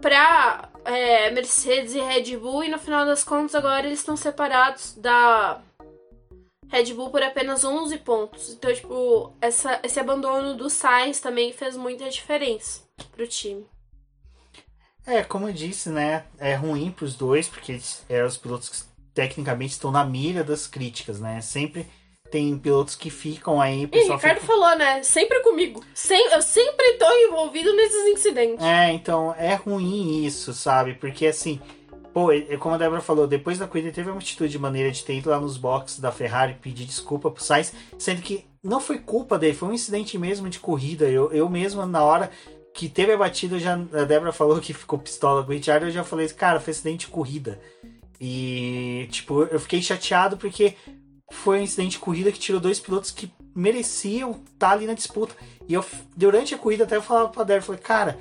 pra é, Mercedes e Red Bull, e no final das contas agora eles estão separados da Red Bull por apenas 11 pontos. Então, tipo, essa, esse abandono do Sainz também fez muita diferença pro time. É, como eu disse, né? É ruim pros dois, porque eram os pilotos que tecnicamente estão na mira das críticas, né? Sempre tem pilotos que ficam aí. E Ricardo fica... falou, né? Sempre comigo. Sem, eu sempre tô envolvido nesses incidentes. É, então é ruim isso, sabe? Porque assim, pô, como a Débora falou, depois da corrida teve uma atitude de maneira de ter ido lá nos boxes da Ferrari pedir desculpa pro Sainz, sendo que não foi culpa dele, foi um incidente mesmo de corrida. Eu, eu mesmo, na hora que teve a batida, já, a Débora falou que ficou pistola com o Richard, eu já falei, cara, foi acidente de corrida. E, tipo, eu fiquei chateado porque foi um incidente de corrida que tirou dois pilotos que mereciam estar ali na disputa. E eu, durante a corrida, até eu falava pra Débora, falei, cara,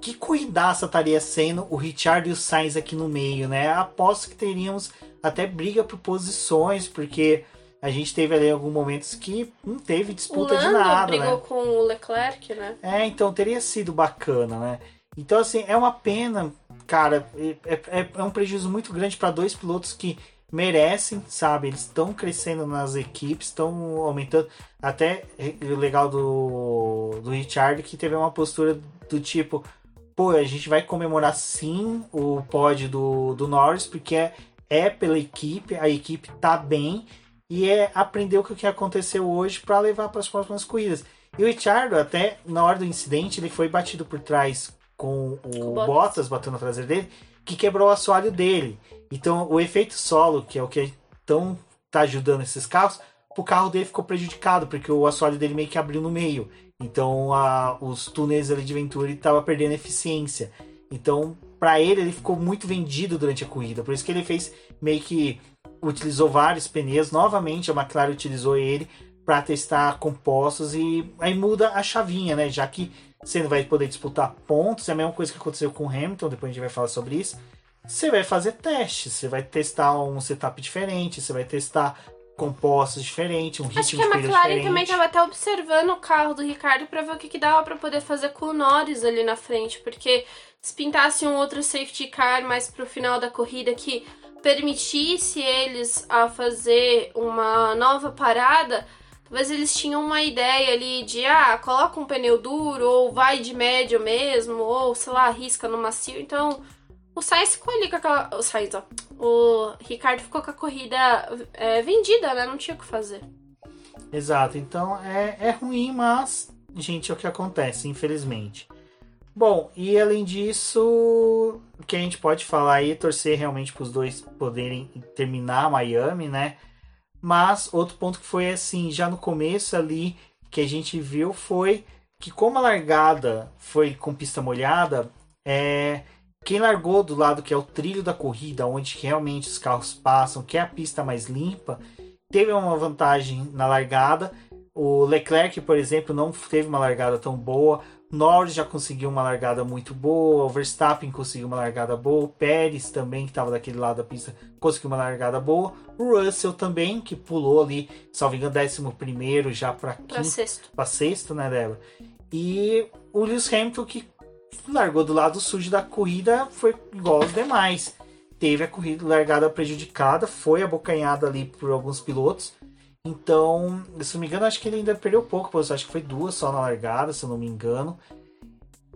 que cuidaça estaria sendo o Richard e o Sainz aqui no meio, né? Aposto que teríamos até briga por posições, porque a gente teve ali alguns momentos que não teve disputa de nada, brigou né? com o Leclerc, né? É, então teria sido bacana, né? Então, assim, é uma pena, cara, é, é, é um prejuízo muito grande para dois pilotos que merecem, sabe? Eles estão crescendo nas equipes, estão aumentando. Até o legal do, do Richard que teve uma postura do tipo: pô, a gente vai comemorar sim o pódio do, do Norris, porque é, é pela equipe, a equipe tá bem e é aprender o que aconteceu hoje para levar para as próximas corridas. E o Richard, até na hora do incidente, ele foi batido por trás com o, o Bottas. Bottas batendo traseira dele, que quebrou o assoalho dele. Então, o efeito solo, que é o que tão tá ajudando esses carros, o carro dele ficou prejudicado, porque o assoalho dele meio que abriu no meio. Então, a, os túneis ali de Venturi estavam perdendo eficiência. Então, para ele, ele ficou muito vendido durante a corrida. Por isso que ele fez meio que utilizou vários pneus. Novamente, a McLaren utilizou ele para testar compostos e aí muda a chavinha, né? Já que você não vai poder disputar pontos, é a mesma coisa que aconteceu com o Hamilton, depois a gente vai falar sobre isso você vai fazer testes, você vai testar um setup diferente, você vai testar compostos diferentes, um ritmo Acho que a McLaren também estava até observando o carro do Ricardo para ver o que, que dava para poder fazer com o Norris ali na frente, porque se pintasse um outro safety car mais pro final da corrida que permitisse eles a fazer uma nova parada, talvez eles tinham uma ideia ali de ah, coloca um pneu duro ou vai de médio mesmo, ou sei lá, arrisca no macio, então o Sainz ficou ali com aquela. O Sainz, ó. O Ricardo ficou com a corrida é, vendida, né? Não tinha o que fazer. Exato. Então é, é ruim, mas, gente, é o que acontece, infelizmente. Bom, e além disso, o que a gente pode falar aí, torcer realmente para os dois poderem terminar Miami, né? Mas outro ponto que foi assim, já no começo ali, que a gente viu foi que como a largada foi com pista molhada, é, quem largou do lado que é o trilho da corrida, onde realmente os carros passam, que é a pista mais limpa, teve uma vantagem na largada. O Leclerc, por exemplo, não teve uma largada tão boa. Norris já conseguiu uma largada muito boa. O Verstappen conseguiu uma largada boa. O Pérez também, que estava daquele lado da pista, conseguiu uma largada boa. O Russell também, que pulou ali, salvo engano, 11 já para sexto. Para sexto, né, Débora? E o Lewis Hamilton, que largou do lado sujo da corrida, foi igual aos demais. Teve a corrida largada prejudicada, foi abocanhada ali por alguns pilotos. Então, se não me engano, acho que ele ainda perdeu pouco, acho que foi duas só na largada, se eu não me engano.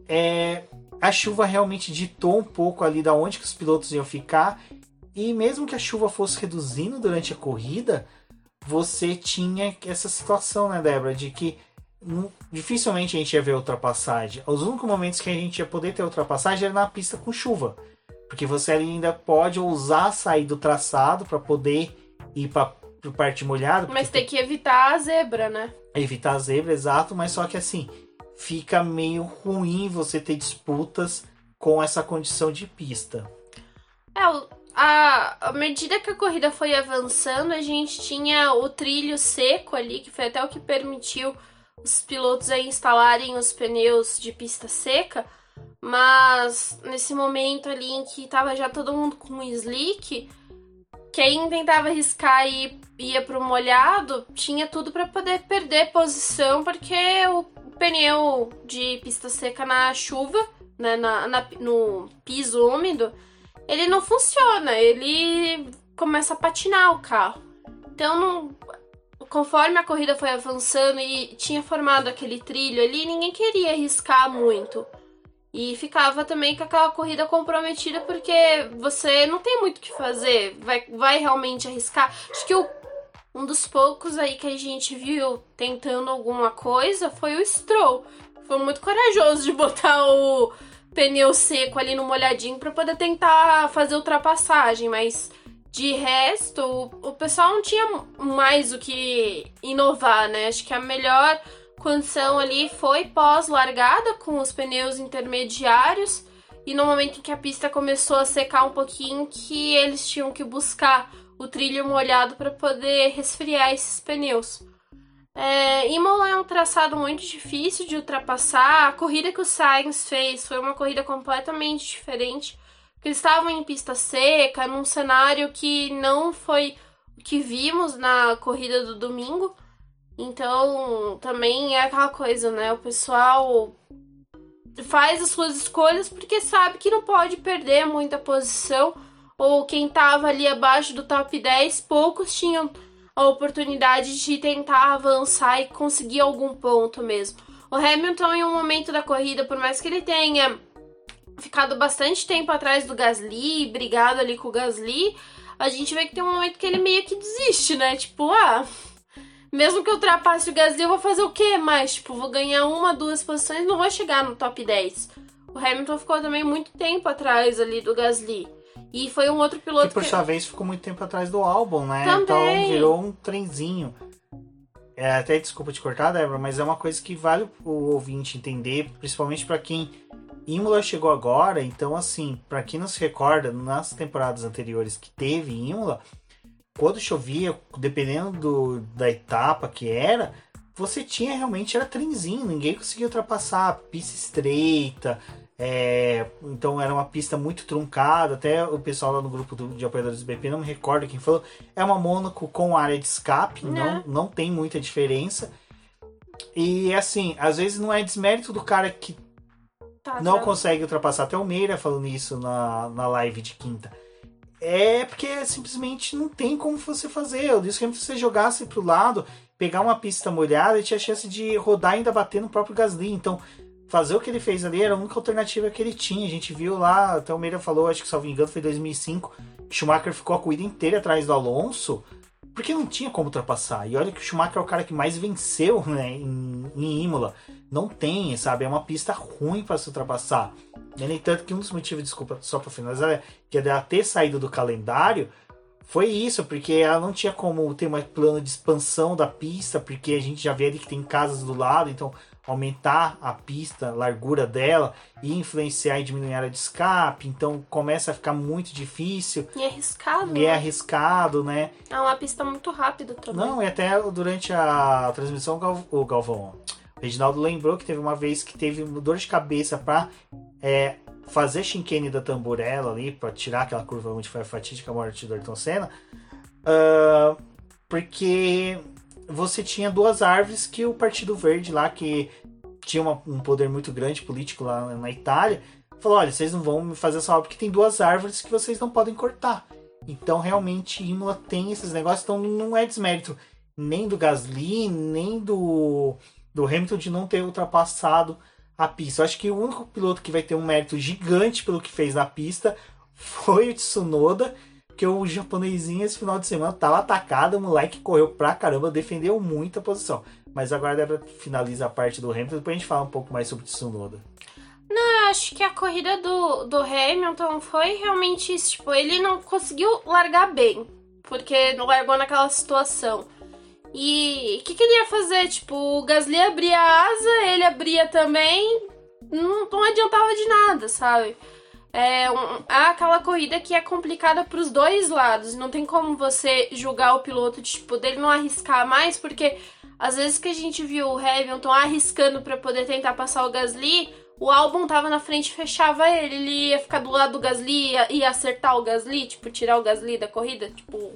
É, a chuva realmente ditou um pouco ali da onde que os pilotos iam ficar. E mesmo que a chuva fosse reduzindo durante a corrida, você tinha essa situação, né, Débora, de que dificilmente a gente ia ver ultrapassagem. Os únicos momentos que a gente ia poder ter ultrapassagem era na pista com chuva. Porque você ainda pode ousar sair do traçado para poder ir para parte molhada. Mas tem que evitar a zebra, né? Evitar a zebra, exato, mas só que assim, fica meio ruim você ter disputas com essa condição de pista. É, a, à medida que a corrida foi avançando, a gente tinha o trilho seco ali, que foi até o que permitiu os pilotos aí instalarem os pneus de pista seca, mas nesse momento ali em que tava já todo mundo com slick, quem tentava arriscar e ia pro molhado tinha tudo para poder perder posição, porque o pneu de pista seca na chuva né, na, na, no piso úmido, ele não funciona, ele começa a patinar o carro. Então, não, conforme a corrida foi avançando e tinha formado aquele trilho ali, ninguém queria arriscar muito. E ficava também com aquela corrida comprometida porque você não tem muito o que fazer, vai, vai realmente arriscar. Acho que o, um dos poucos aí que a gente viu tentando alguma coisa foi o Stroll. Foi muito corajoso de botar o pneu seco ali no molhadinho para poder tentar fazer ultrapassagem, mas de resto, o, pessoal não tinha mais o que inovar, né? Acho que a melhor condição ali foi pós-largada com os pneus intermediários e no momento em que a pista começou a secar um pouquinho que eles tinham que buscar o trilho molhado para poder resfriar esses pneus. É, Imola é um traçado muito difícil de ultrapassar. A corrida que o Sainz fez foi uma corrida completamente diferente. Eles estavam em pista seca, num cenário que não foi o que vimos na corrida do domingo. Então, também é aquela coisa, né? O pessoal faz as suas escolhas porque sabe que não pode perder muita posição. Ou quem tava ali abaixo do top 10, poucos tinham a oportunidade de tentar avançar e conseguir algum ponto mesmo. O Hamilton, em um momento da corrida, por mais que ele tenha ficado bastante tempo atrás do Gasly, brigado ali com o Gasly, a gente vê que tem um momento que ele meio que desiste, né? Tipo, ah, mesmo que eu ultrapasse o Gasly, eu vou fazer o quê mais? Tipo, vou ganhar uma, duas posições, não vou chegar no top 10. O Hamilton ficou também muito tempo atrás ali do Gasly. E foi um outro piloto que... por sua vez, ficou muito tempo atrás do álbum, né? Também. Então virou um trenzinho. É, até desculpa te cortar, Débora, mas é uma coisa que vale o ouvinte entender, principalmente para quem Imola chegou agora, então assim, para quem não se recorda, nas temporadas anteriores que teve Imola, quando chovia, dependendo do, da etapa que era, você tinha realmente era trenzinho, ninguém conseguia ultrapassar, pista estreita, é, então era uma pista muito truncada, até o pessoal lá no grupo do, de apoiadores do BP, não me recordo quem falou, é uma Mônaco com área de escape, não, né? não, não tem muita diferença. E assim, às vezes não é desmérito do cara que Tá, não tá. consegue ultrapassar. Até o Meira falando isso na, na live de quinta. É porque simplesmente não tem como você fazer. Eu disse que você jogasse pro lado, pegar uma pista molhada e tinha chance de rodar e ainda bater no próprio Gasly. Então, fazer o que ele fez ali era a única alternativa que ele tinha. A gente viu lá, até o Meira falou, acho que salvo engano foi 2005, Schumacher ficou a corrida inteira atrás do Alonso porque não tinha como ultrapassar. E olha que o Schumacher é o cara que mais venceu né, em, em Imola. Não tem, sabe? É uma pista ruim para se ultrapassar. E, no entanto, que um dos motivos, desculpa, só para finalizar, é que ela ter saído do calendário foi isso, porque ela não tinha como ter um plano de expansão da pista, porque a gente já vê ali que tem casas do lado, então aumentar a pista, a largura dela e influenciar e diminuir a área de escape, então começa a ficar muito difícil. E é arriscado. E é né? é arriscado, né? É uma pista muito rápida também. Não, e até durante a transmissão o Galvão, o Reginaldo lembrou que teve uma vez que teve dor de cabeça para é, fazer chicane da tamborela ali, para tirar aquela curva onde foi a fatídica morte do Ayrton Senna, uh, porque você tinha duas árvores que o Partido Verde lá, que tinha uma, um poder muito grande político lá na Itália, falou: olha, vocês não vão me fazer essa obra porque tem duas árvores que vocês não podem cortar. Então, realmente, Imola tem esses negócios, então não é desmérito nem do Gasly, nem do, do Hamilton de não ter ultrapassado a pista. Eu acho que o único piloto que vai ter um mérito gigante pelo que fez na pista foi o Tsunoda, porque o japonesinho esse final de semana tava atacado, o moleque correu pra caramba, defendeu muito a posição. Mas agora deve finalizar a parte do Hamilton, depois a gente fala um pouco mais sobre o Tsunoda. Não, acho que a corrida do, do Hamilton foi realmente isso. Tipo, ele não conseguiu largar bem, porque não largou naquela situação. E o que, que, ele ia fazer? Tipo, o Gasly abria a asa, ele abria também, não, não adiantava de nada, sabe? É, um, é aquela corrida que é complicada para os dois lados. Não tem como você julgar o piloto de, tipo, dele não arriscar mais, porque às vezes que a gente viu o Hamilton arriscando para poder tentar passar o Gasly, o álbum tava na frente e fechava ele. Ele ia ficar do lado do Gasly, ia, ia acertar o Gasly, tipo, tirar o Gasly da corrida. Tipo,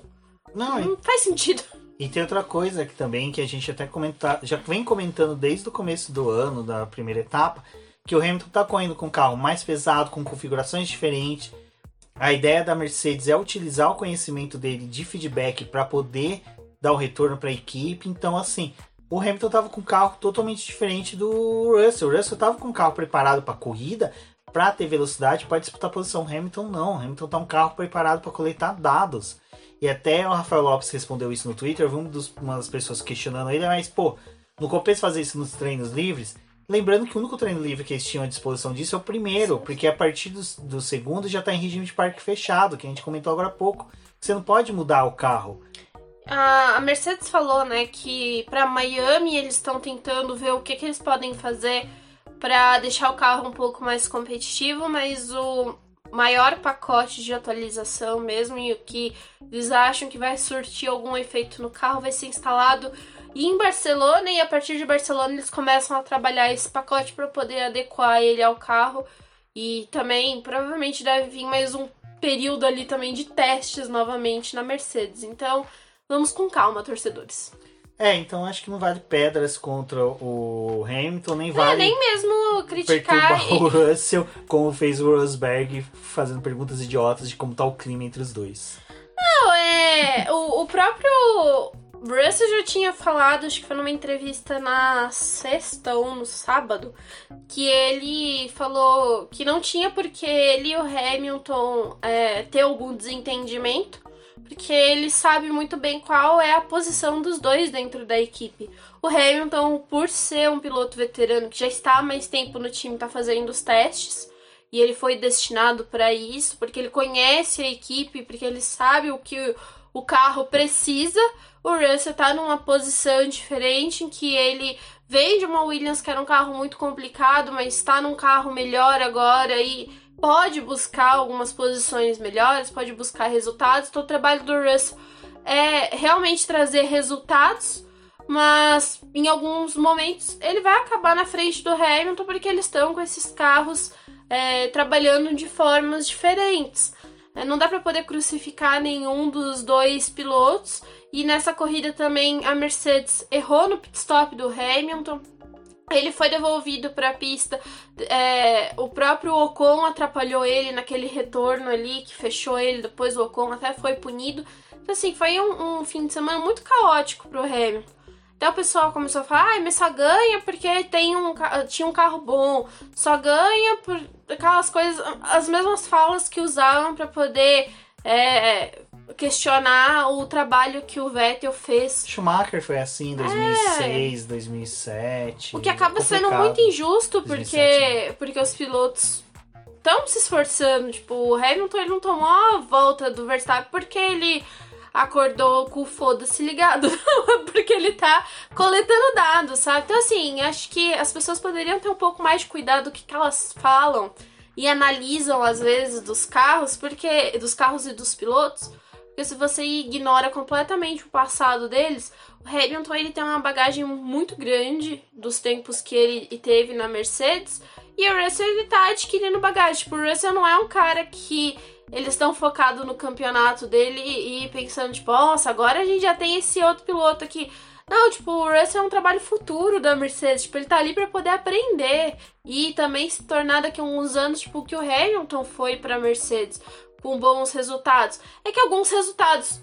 não, não faz sentido. E tem outra coisa que também que a gente até comentar, já vem comentando desde o começo do ano, da primeira etapa, que o Hamilton tá correndo com um carro mais pesado, com configurações diferentes. A ideia da Mercedes é utilizar o conhecimento dele de feedback para poder dar o retorno para a equipe. Então, assim, o Hamilton estava com um carro totalmente diferente do Russell. O Russell estava com um carro preparado para corrida, para ter velocidade, para disputar posição. O Hamilton não. O Hamilton tá um carro preparado para coletar dados. E até o Rafael Lopes respondeu isso no Twitter. Uma das pessoas questionando ele, mas pô, não compensa fazer isso nos treinos livres? Lembrando que o único treino livre que eles tinham à disposição disso é o primeiro, porque a partir do, do segundo já está em regime de parque fechado, que a gente comentou agora há pouco. Você não pode mudar o carro. A Mercedes falou, né, que para Miami eles estão tentando ver o que, que eles podem fazer para deixar o carro um pouco mais competitivo, mas o maior pacote de atualização mesmo e o que eles acham que vai surtir algum efeito no carro vai ser instalado em Barcelona e a partir de Barcelona eles começam a trabalhar esse pacote para poder adequar ele ao carro e também provavelmente deve vir mais um período ali também de testes novamente na Mercedes. Então, vamos com calma, torcedores. É, então acho que não vale pedras contra o Hamilton, nem vale. É, nem mesmo criticar. E... o Russell, como fez o Rosberg, fazendo perguntas idiotas de como tá o clima entre os dois. Não, é. O, o próprio Russell já tinha falado, acho que foi numa entrevista na sexta ou no sábado, que ele falou que não tinha porque ele e o Hamilton é, ter algum desentendimento porque ele sabe muito bem qual é a posição dos dois dentro da equipe. O Hamilton, por ser um piloto veterano que já está há mais tempo no time, está fazendo os testes e ele foi destinado para isso, porque ele conhece a equipe, porque ele sabe o que o carro precisa. O Russell está numa posição diferente em que ele veio de uma Williams que era um carro muito complicado, mas está num carro melhor agora e pode buscar algumas posições melhores, pode buscar resultados. Então, o trabalho do Russell é realmente trazer resultados, mas em alguns momentos ele vai acabar na frente do Hamilton porque eles estão com esses carros é, trabalhando de formas diferentes. É, não dá para poder crucificar nenhum dos dois pilotos. E nessa corrida também a Mercedes errou no pit stop do Hamilton. Ele foi devolvido para a pista. É, o próprio Ocon atrapalhou ele naquele retorno ali que fechou ele. Depois o Ocon até foi punido. Então, assim, foi um, um fim de semana muito caótico pro Hamilton. Até o pessoal começou a falar, ah, mas só ganha porque tem um, tinha um carro bom. Só ganha por aquelas coisas, as mesmas falas que usavam para poder é, questionar o trabalho que o Vettel fez. Schumacher foi assim em 2006, é. 2007. O que acaba complicado. sendo muito injusto 2007, porque, né? porque os pilotos estão se esforçando. Tipo, o Hamilton ele não tomou a volta do Verstappen porque ele acordou com o foda-se ligado. porque ele tá coletando dados, sabe? Então, assim, acho que as pessoas poderiam ter um pouco mais de cuidado do que, que elas falam e analisam, às vezes, dos carros, porque. dos carros e dos pilotos porque se você ignora completamente o passado deles, o Hamilton ele tem uma bagagem muito grande dos tempos que ele teve na Mercedes. E o Russell ele tá adquirindo bagagem. Tipo, o Russell não é um cara que eles estão focados no campeonato dele e pensando, tipo, nossa, agora a gente já tem esse outro piloto aqui. Não, tipo, o Russell é um trabalho futuro da Mercedes. Tipo, ele tá ali para poder aprender e também se tornar daqui a uns anos, tipo, que o Hamilton foi pra Mercedes com bons resultados. É que alguns resultados,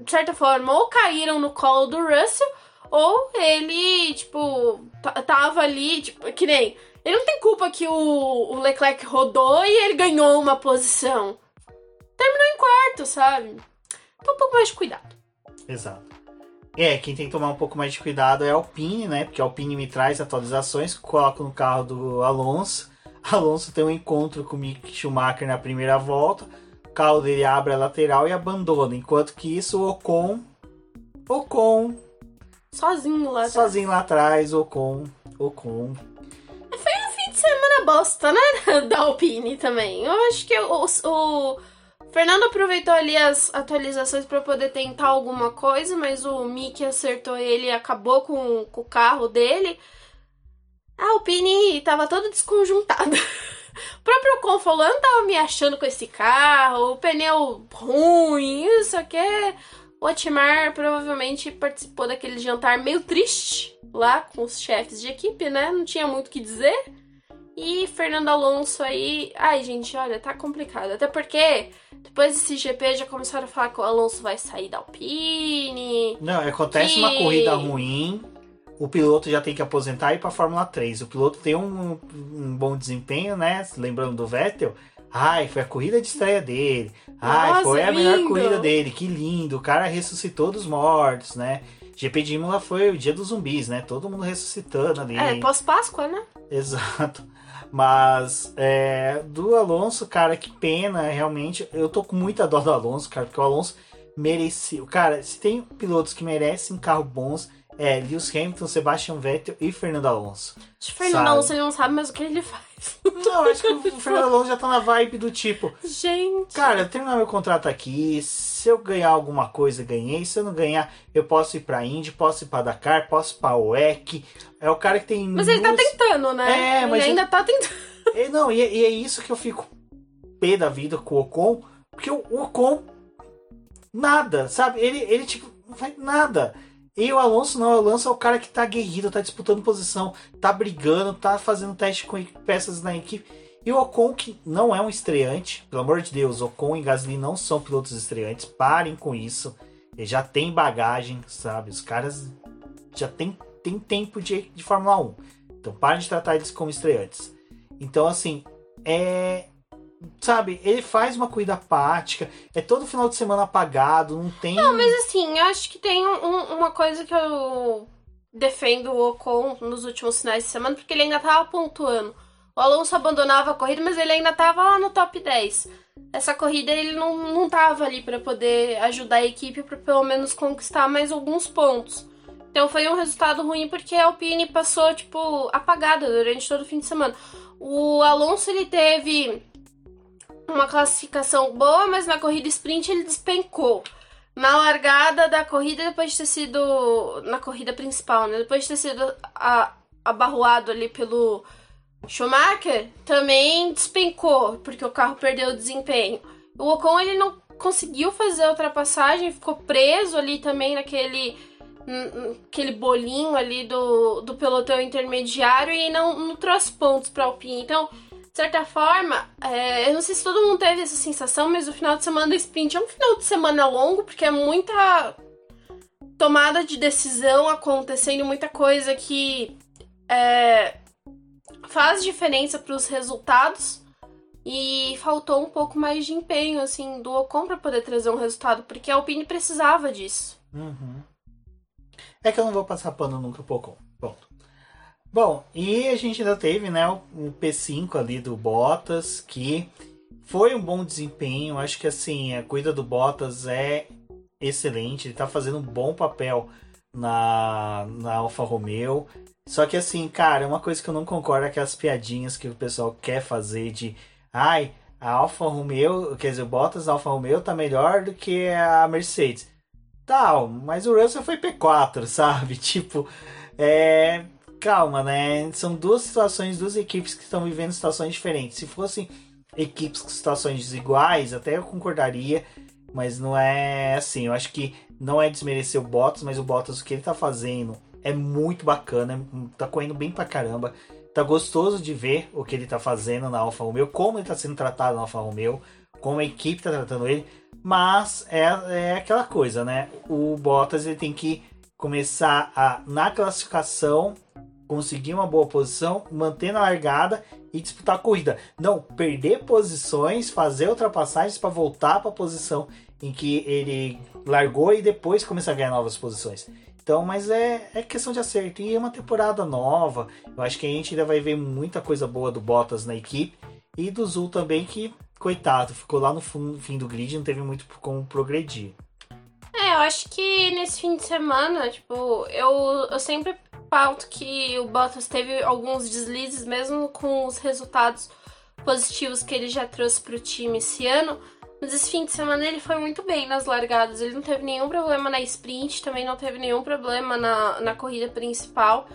de certa forma, ou caíram no colo do Russell, ou ele, tipo, tava ali, tipo, que nem. Ele não tem culpa que o, o Leclerc rodou e ele ganhou uma posição. Quarto, sabe? Então um pouco mais de cuidado. Exato. É, quem tem que tomar um pouco mais de cuidado é a Alpine, né? Porque a Alpine me traz atualizações, coloco no carro do Alonso. Alonso tem um encontro com o Mick Schumacher na primeira volta carro dele abre a lateral e abandona. Enquanto que isso, o Ocon. Ocon. Sozinho lá atrás. Sozinho lá atrás, Ocon. Ocon. Foi um fim de semana bosta, né? Da Alpine também. Eu acho que o, o Fernando aproveitou ali as atualizações para poder tentar alguma coisa, mas o Mickey acertou ele e acabou com, com o carro dele. A Alpine tava toda desconjuntada. O próprio Ocon falou, eu não tava me achando com esse carro, o pneu ruim, isso aqui. O Otmar provavelmente participou daquele jantar meio triste lá com os chefes de equipe, né? Não tinha muito o que dizer. E Fernando Alonso aí. Ai, gente, olha, tá complicado. Até porque depois desse GP já começaram a falar que o Alonso vai sair da Alpine. Não, acontece que... uma corrida ruim, o piloto já tem que aposentar e ir pra Fórmula 3. O piloto tem um, um bom desempenho, né? Lembrando do Vettel. Ai, foi a corrida de estreia dele. Ai, Nossa, foi a melhor lindo. corrida dele. Que lindo. O cara ressuscitou dos mortos, né? GP de Imola foi o dia dos zumbis, né? Todo mundo ressuscitando ali. É, pós-Páscoa, né? Exato. Mas é, do Alonso, cara, que pena, realmente. Eu tô com muita dó do Alonso, cara, porque o Alonso merecia. Cara, se tem pilotos que merecem carro bons, é Lewis Hamilton, Sebastian Vettel e Fernando Alonso. Acho que Fernando. Alonso ele não sabe mais o que ele faz. Não, acho que o Fernando Alonso já tá na vibe do tipo, Gente. cara, eu terminar meu contrato aqui, se eu ganhar alguma coisa, ganhei. Se eu não ganhar, eu posso ir pra Indy, posso ir pra Dakar, posso ir pra WEC. É o cara que tem. Mas ele tá inúmeros- tentando, né? É, ele mas ainda tá tentando. É, não, e, e é isso que eu fico pé da vida com o Ocon, porque o, o Ocon nada, sabe? Ele, ele tipo, não faz nada. E o Alonso não, o Alonso é o cara que tá guerreiro, tá disputando posição, tá brigando, tá fazendo teste com peças na equipe. E o Ocon, que não é um estreante, pelo amor de Deus, Ocon e Gasly não são pilotos estreantes, parem com isso. Ele já tem bagagem, sabe? Os caras já tem, tem tempo de, de Fórmula 1. Então parem de tratar eles como estreantes. Então, assim, é. Sabe, ele faz uma corrida apática, é todo final de semana apagado, não tem. Não, mas assim, eu acho que tem um- uma coisa que eu defendo o Ocon nos últimos finais de semana, porque ele ainda tava pontuando. O Alonso abandonava a corrida, mas ele ainda tava lá no top 10. Essa corrida ele não, não tava ali pra poder ajudar a equipe pra pelo menos conquistar mais alguns pontos. Então foi um resultado ruim porque a Alpine passou, tipo, apagada durante todo o fim de semana. O Alonso ele teve uma classificação boa, mas na corrida sprint ele despencou. Na largada da corrida, depois de ter sido. Na corrida principal, né? Depois de ter sido a- abarroado ali pelo Schumacher, também despencou, porque o carro perdeu o desempenho. O Ocon ele não conseguiu fazer a ultrapassagem, ficou preso ali também naquele. n- Aquele bolinho ali do, do pelotão intermediário e não, não trouxe pontos para Alpine. Então, de certa forma, é, eu não sei se todo mundo teve essa sensação, mas o final de semana do sprint é um final de semana longo, porque é muita tomada de decisão acontecendo, muita coisa que é, faz diferença para os resultados. E faltou um pouco mais de empenho, assim, do Ocon para poder trazer um resultado, porque a Alpine precisava disso. Uhum. É que eu não vou passar pano nunca pro Ocon. Ponto. Bom, e a gente ainda teve, né, o o P5 ali do Bottas, que foi um bom desempenho. Acho que assim, a corrida do Bottas é excelente, ele tá fazendo um bom papel na, na Alfa Romeo. Só que assim, cara, uma coisa que eu não concordo é aquelas piadinhas que o pessoal quer fazer de ai, a Alfa Romeo, quer dizer, o Bottas Alfa Romeo tá melhor do que a Mercedes. Tal, mas o Russell foi P4, sabe? Tipo, é. Calma, né? São duas situações, duas equipes que estão vivendo situações diferentes. Se fossem equipes com situações desiguais, até eu concordaria, mas não é assim. Eu acho que não é desmerecer o Bottas, mas o Bottas, o que ele tá fazendo é muito bacana, tá correndo bem pra caramba. Tá gostoso de ver o que ele tá fazendo na Alfa Romeo, como ele tá sendo tratado na Alfa Romeo, como a equipe tá tratando ele. Mas é, é aquela coisa, né? O Bottas ele tem que começar a, na classificação, conseguir uma boa posição, manter na largada e disputar a corrida. Não perder posições, fazer ultrapassagens para voltar para a posição em que ele largou e depois começar a ganhar novas posições. Então, mas é, é questão de acerto. E é uma temporada nova. Eu acho que a gente ainda vai ver muita coisa boa do Bottas na equipe. E do Zul também, que, coitado, ficou lá no fim do grid, não teve muito como progredir. É, eu acho que nesse fim de semana, tipo, eu, eu sempre pauto que o Bottas teve alguns deslizes, mesmo com os resultados positivos que ele já trouxe pro time esse ano. Mas esse fim de semana ele foi muito bem nas largadas. Ele não teve nenhum problema na sprint, também não teve nenhum problema na, na corrida principal.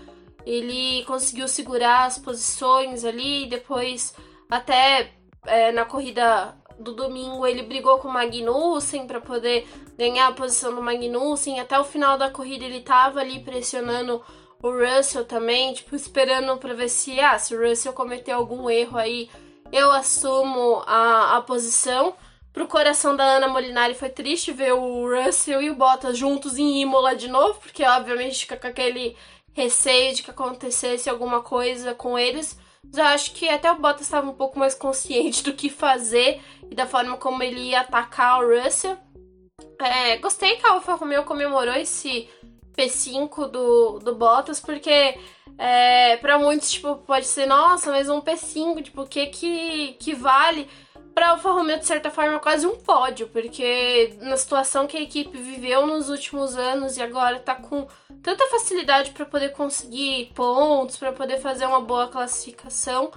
Ele conseguiu segurar as posições ali, depois até é, na corrida do domingo ele brigou com o Magnussen para poder ganhar a posição do Magnussen. Até o final da corrida ele tava ali pressionando o Russell também, tipo, esperando pra ver se, ah, se o Russell cometer algum erro aí, eu assumo a, a posição. Pro coração da Ana Molinari foi triste ver o Russell e o Bottas juntos em Imola de novo, porque obviamente fica com aquele receio de que acontecesse alguma coisa com eles. Mas eu acho que até o Bottas estava um pouco mais consciente do que fazer e da forma como ele ia atacar o Russell. É, gostei que a Alfa Romeo comemorou esse P5 do, do Bottas, porque é, para muitos, tipo, pode ser, nossa, mas um P5, tipo, o que que, que vale? Pra Alfa Romeo, de certa forma, é quase um pódio, porque na situação que a equipe viveu nos últimos anos e agora tá com tanta facilidade para poder conseguir pontos, para poder fazer uma boa classificação,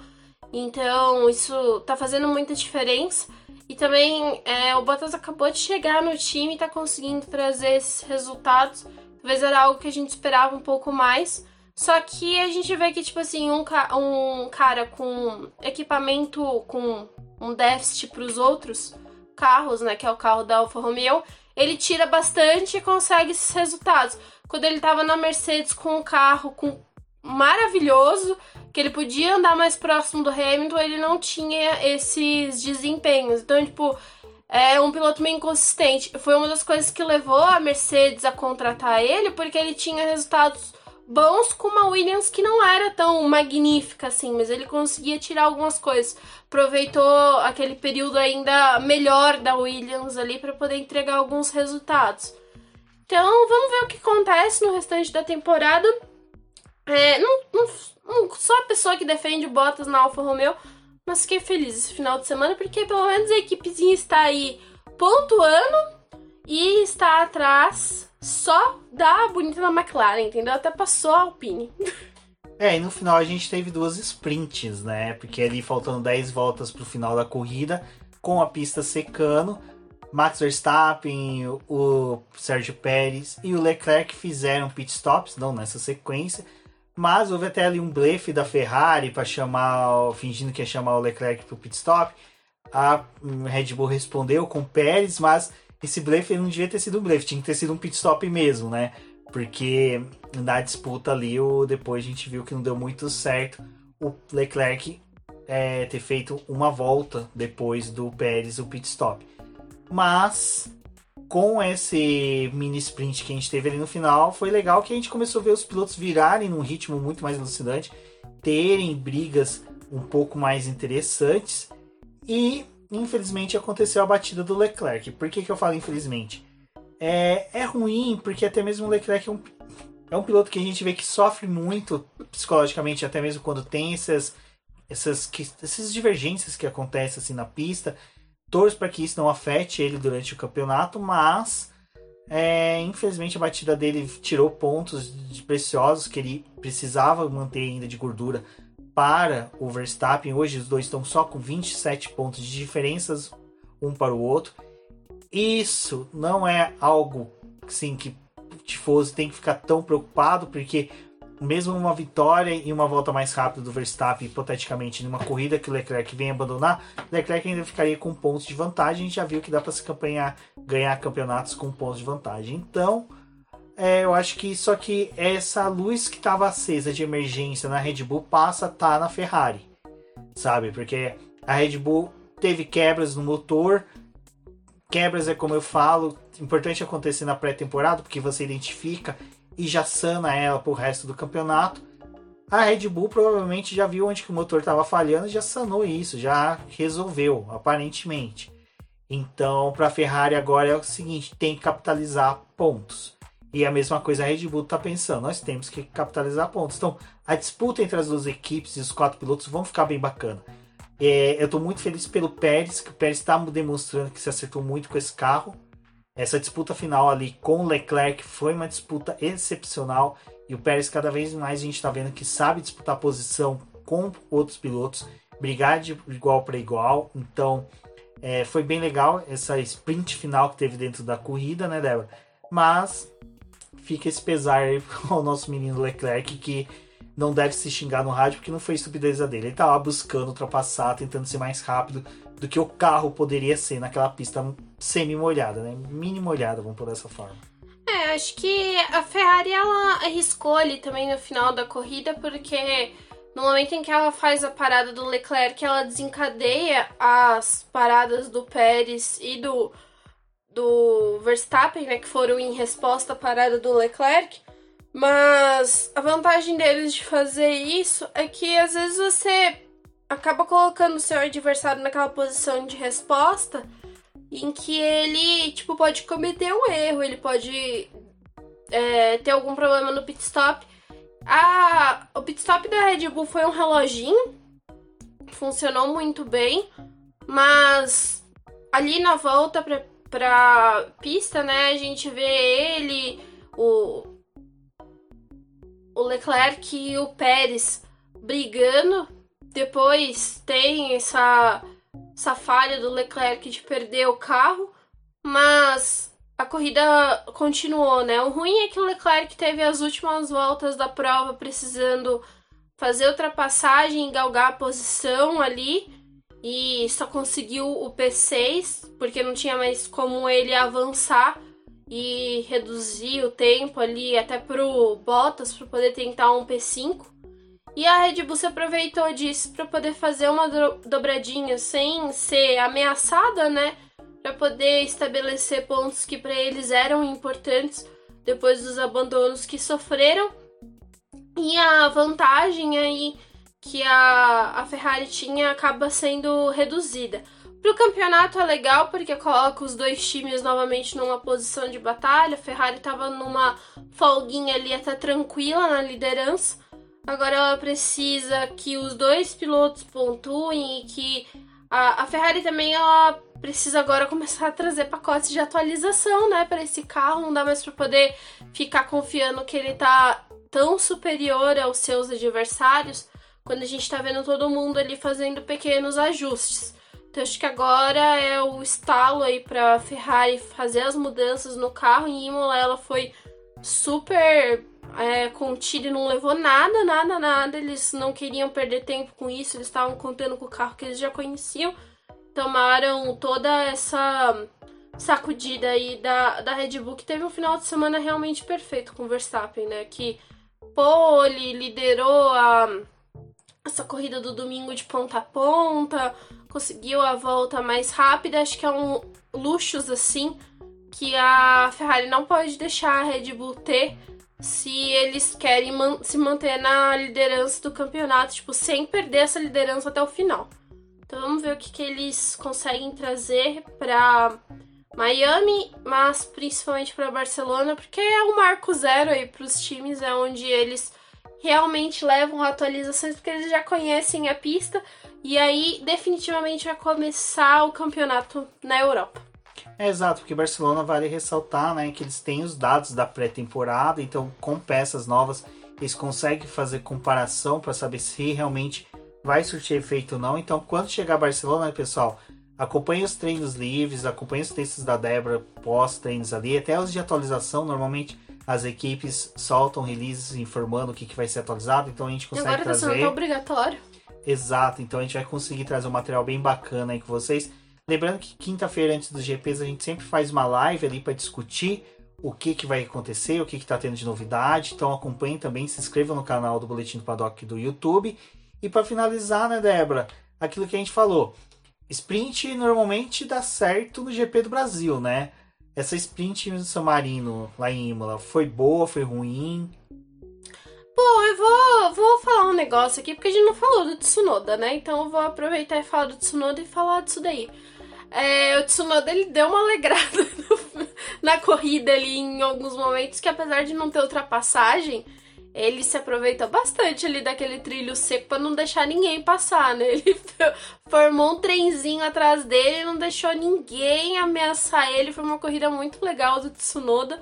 então isso tá fazendo muita diferença. E também é, o Bottas acabou de chegar no time e tá conseguindo trazer esses resultados Talvez era algo que a gente esperava um pouco mais. Só que a gente vê que, tipo assim, um, ca um cara com equipamento com um déficit para os outros carros, né? Que é o carro da Alfa Romeo, ele tira bastante e consegue esses resultados. Quando ele estava na Mercedes com um carro com maravilhoso, que ele podia andar mais próximo do Hamilton, ele não tinha esses desempenhos. Então, tipo, é um piloto meio inconsistente. Foi uma das coisas que levou a Mercedes a contratar ele, porque ele tinha resultados bons com uma Williams que não era tão magnífica assim, mas ele conseguia tirar algumas coisas. Aproveitou aquele período ainda melhor da Williams ali para poder entregar alguns resultados. Então, vamos ver o que acontece no restante da temporada. É, não, não, não sou a pessoa que defende Bottas na Alfa Romeo, mas fiquei feliz esse final de semana porque pelo menos a equipezinha está aí pontuando e está atrás só da bonita McLaren, entendeu? Até passou a Alpine. É, e no final a gente teve duas sprints, né? Porque ali faltando 10 voltas para o final da corrida, com a pista secando, Max Verstappen, o Sérgio Pérez e o Leclerc fizeram pit stops, não nessa sequência, mas houve até ali um blefe da Ferrari para chamar, fingindo que ia chamar o Leclerc para o pit stop. A Red Bull respondeu com o Pérez, mas esse blefe não devia ter sido um blefe, tinha que ter sido um pit stop mesmo, né? Porque na disputa ali, o, depois a gente viu que não deu muito certo o Leclerc é, ter feito uma volta depois do Pérez o pit stop. Mas com esse mini sprint que a gente teve ali no final, foi legal que a gente começou a ver os pilotos virarem num ritmo muito mais alucinante, terem brigas um pouco mais interessantes e infelizmente aconteceu a batida do Leclerc. Por que, que eu falo infelizmente? É, é ruim porque até mesmo o Leclerc é um, é um piloto que a gente vê que sofre muito psicologicamente, até mesmo quando tem essas, essas, essas divergências que acontecem assim na pista torço para que isso não afete ele durante o campeonato, mas é, infelizmente a batida dele tirou pontos preciosos que ele precisava manter ainda de gordura para o Verstappen. Hoje os dois estão só com 27 pontos de diferenças um para o outro. Isso não é algo assim, que o Tifoso tem que ficar tão preocupado, porque mesmo uma vitória e uma volta mais rápida do Verstappen, hipoteticamente, numa corrida que o Leclerc vem abandonar, Leclerc ainda ficaria com pontos de vantagem. A gente já viu que dá para se campanhar, ganhar campeonatos com pontos de vantagem. Então, é, eu acho que só que essa luz que estava acesa de emergência na Red Bull passa a tá na Ferrari, sabe? Porque a Red Bull teve quebras no motor. Quebras é como eu falo, importante acontecer na pré-temporada, porque você identifica e já sana ela pro resto do campeonato. A Red Bull provavelmente já viu onde que o motor estava falhando já sanou isso, já resolveu, aparentemente. Então, para a Ferrari agora é o seguinte, tem que capitalizar pontos. E a mesma coisa a Red Bull está pensando, nós temos que capitalizar pontos. Então, a disputa entre as duas equipes e os quatro pilotos vão ficar bem bacana. É, eu estou muito feliz pelo Pérez, que o Pérez está demonstrando que se acertou muito com esse carro. Essa disputa final ali com o Leclerc foi uma disputa excepcional e o Pérez cada vez mais a gente está vendo que sabe disputar posição com outros pilotos, brigar de igual para igual. Então é, foi bem legal essa sprint final que teve dentro da corrida, né, Débora? Mas fica esse pesar aí ao nosso menino Leclerc que não deve se xingar no rádio porque não foi estupidez dele. Ele estava buscando ultrapassar, tentando ser mais rápido do que o carro poderia ser naquela pista semi-molhada, né? Mini molhada, vamos por dessa forma. É, acho que a Ferrari ela arriscou ali também no final da corrida, porque no momento em que ela faz a parada do Leclerc, ela desencadeia as paradas do Pérez e do, do Verstappen, né, que foram em resposta à parada do Leclerc. Mas a vantagem deles de fazer isso é que às vezes você acaba colocando o seu adversário naquela posição de resposta em que ele, tipo, pode cometer um erro, ele pode é, ter algum problema no pit stop. A, o pit stop da Red Bull foi um reloginho, funcionou muito bem, mas ali na volta pra, pra pista, né, a gente vê ele, o, o Leclerc e o Pérez brigando. Depois tem essa essa falha do Leclerc de perder o carro, mas a corrida continuou, né? O ruim é que o Leclerc teve as últimas voltas da prova precisando fazer ultrapassagem, galgar a posição ali e só conseguiu o P6 porque não tinha mais como ele avançar e reduzir o tempo ali até pro Bottas para poder tentar um P5. E a Red Bull se aproveitou disso para poder fazer uma dobradinha sem ser ameaçada, né? Para poder estabelecer pontos que para eles eram importantes depois dos abandonos que sofreram. E a vantagem aí que a, a Ferrari tinha acaba sendo reduzida. Para o campeonato é legal porque coloca os dois times novamente numa posição de batalha. A Ferrari estava numa folguinha ali até tranquila na liderança. Agora ela precisa que os dois pilotos pontuem e que a, a Ferrari também ela precisa agora começar a trazer pacotes de atualização, né, para esse carro. Não dá mais para poder ficar confiando que ele tá tão superior aos seus adversários quando a gente tá vendo todo mundo ali fazendo pequenos ajustes. Então acho que agora é o estalo aí para Ferrari fazer as mudanças no carro. Em Imola ela foi super é, contida e não levou nada, nada, nada. Eles não queriam perder tempo com isso, eles estavam contando com o carro que eles já conheciam. Tomaram toda essa sacudida aí da, da Red Bull, que teve um final de semana realmente perfeito com o Verstappen, né? Que pole, liderou a, essa corrida do domingo de ponta a ponta, conseguiu a volta mais rápida. Acho que é um luxos assim que a Ferrari não pode deixar a Red Bull ter se eles querem man se manter na liderança do campeonato, tipo, sem perder essa liderança até o final. Então vamos ver o que, que eles conseguem trazer para Miami, mas principalmente para Barcelona, porque é o marco zero aí para os times, é onde eles realmente levam atualizações, porque eles já conhecem a pista, e aí definitivamente vai começar o campeonato na Europa. É exato, porque Barcelona vale ressaltar né, que eles têm os dados da pré-temporada, então com peças novas eles conseguem fazer comparação para saber se realmente vai surtir efeito ou não. Então, quando chegar a Barcelona, pessoal, acompanhe os treinos livres, acompanhe os textos da Débora pós-treinos ali, até os de atualização. Normalmente as equipes soltam releases informando o que, que vai ser atualizado, então a gente consegue Agora trazer. Agora tá obrigatório. Exato, então a gente vai conseguir trazer um material bem bacana aí com vocês. Lembrando que quinta-feira antes dos GPs a gente sempre faz uma live ali para discutir o que, que vai acontecer, o que está tendo de novidade. Então acompanhem também, se inscrevam no canal do Boletim do Paddock do YouTube. E para finalizar, né, Débora, aquilo que a gente falou. Sprint normalmente dá certo no GP do Brasil, né? Essa sprint no San Marino, lá em Imola, foi boa, foi ruim? Bom, eu vou, vou falar um negócio aqui, porque a gente não falou do Tsunoda, né? Então eu vou aproveitar e falar do Tsunoda e falar disso daí. É, o Tsunoda ele deu uma alegrada no, na corrida ali em alguns momentos, que apesar de não ter ultrapassagem, ele se aproveita bastante ali daquele trilho seco para não deixar ninguém passar, né? Ele formou um trenzinho atrás dele e não deixou ninguém ameaçar ele. Foi uma corrida muito legal do Tsunoda.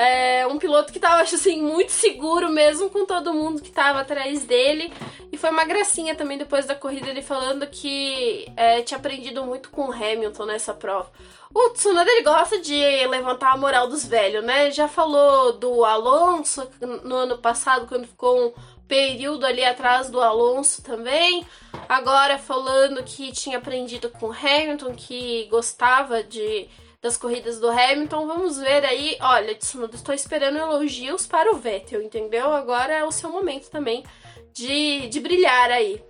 É, um piloto que tava, assim, muito seguro mesmo com todo mundo que tava atrás dele. E foi uma gracinha também depois da corrida ele falando que é, tinha aprendido muito com o Hamilton nessa prova. O Tsunoda ele gosta de levantar a moral dos velhos, né? Já falou do Alonso no ano passado, quando ficou um período ali atrás do Alonso também. Agora falando que tinha aprendido com Hamilton, que gostava de das corridas do Hamilton. Vamos ver aí. Olha, Tsunoda, estou esperando elogios para o Vettel, entendeu? Agora é o seu momento também de, de brilhar aí.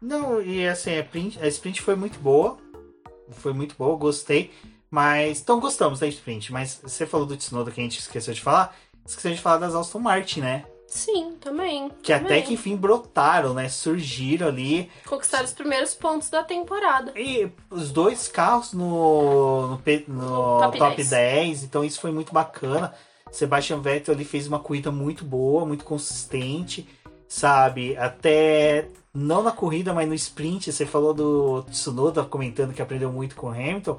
Não, e assim, a sprint, a sprint foi muito boa. Foi muito boa, gostei. Mas, então gostamos da sprint. Mas você falou do Tsunoda que a gente esqueceu de falar. Esqueceu de falar das Aston Martin, né? Sim, também. Que também. até que enfim brotaram, né? Surgiram ali. Conquistaram os primeiros pontos da temporada. E os dois carros no, no, no top, top 10. 10. Então isso foi muito bacana. Sebastian Vettel ali fez uma corrida muito boa, muito consistente, sabe? Até não na corrida, mas no sprint. Você falou do Tsunoda comentando que aprendeu muito com o Hamilton.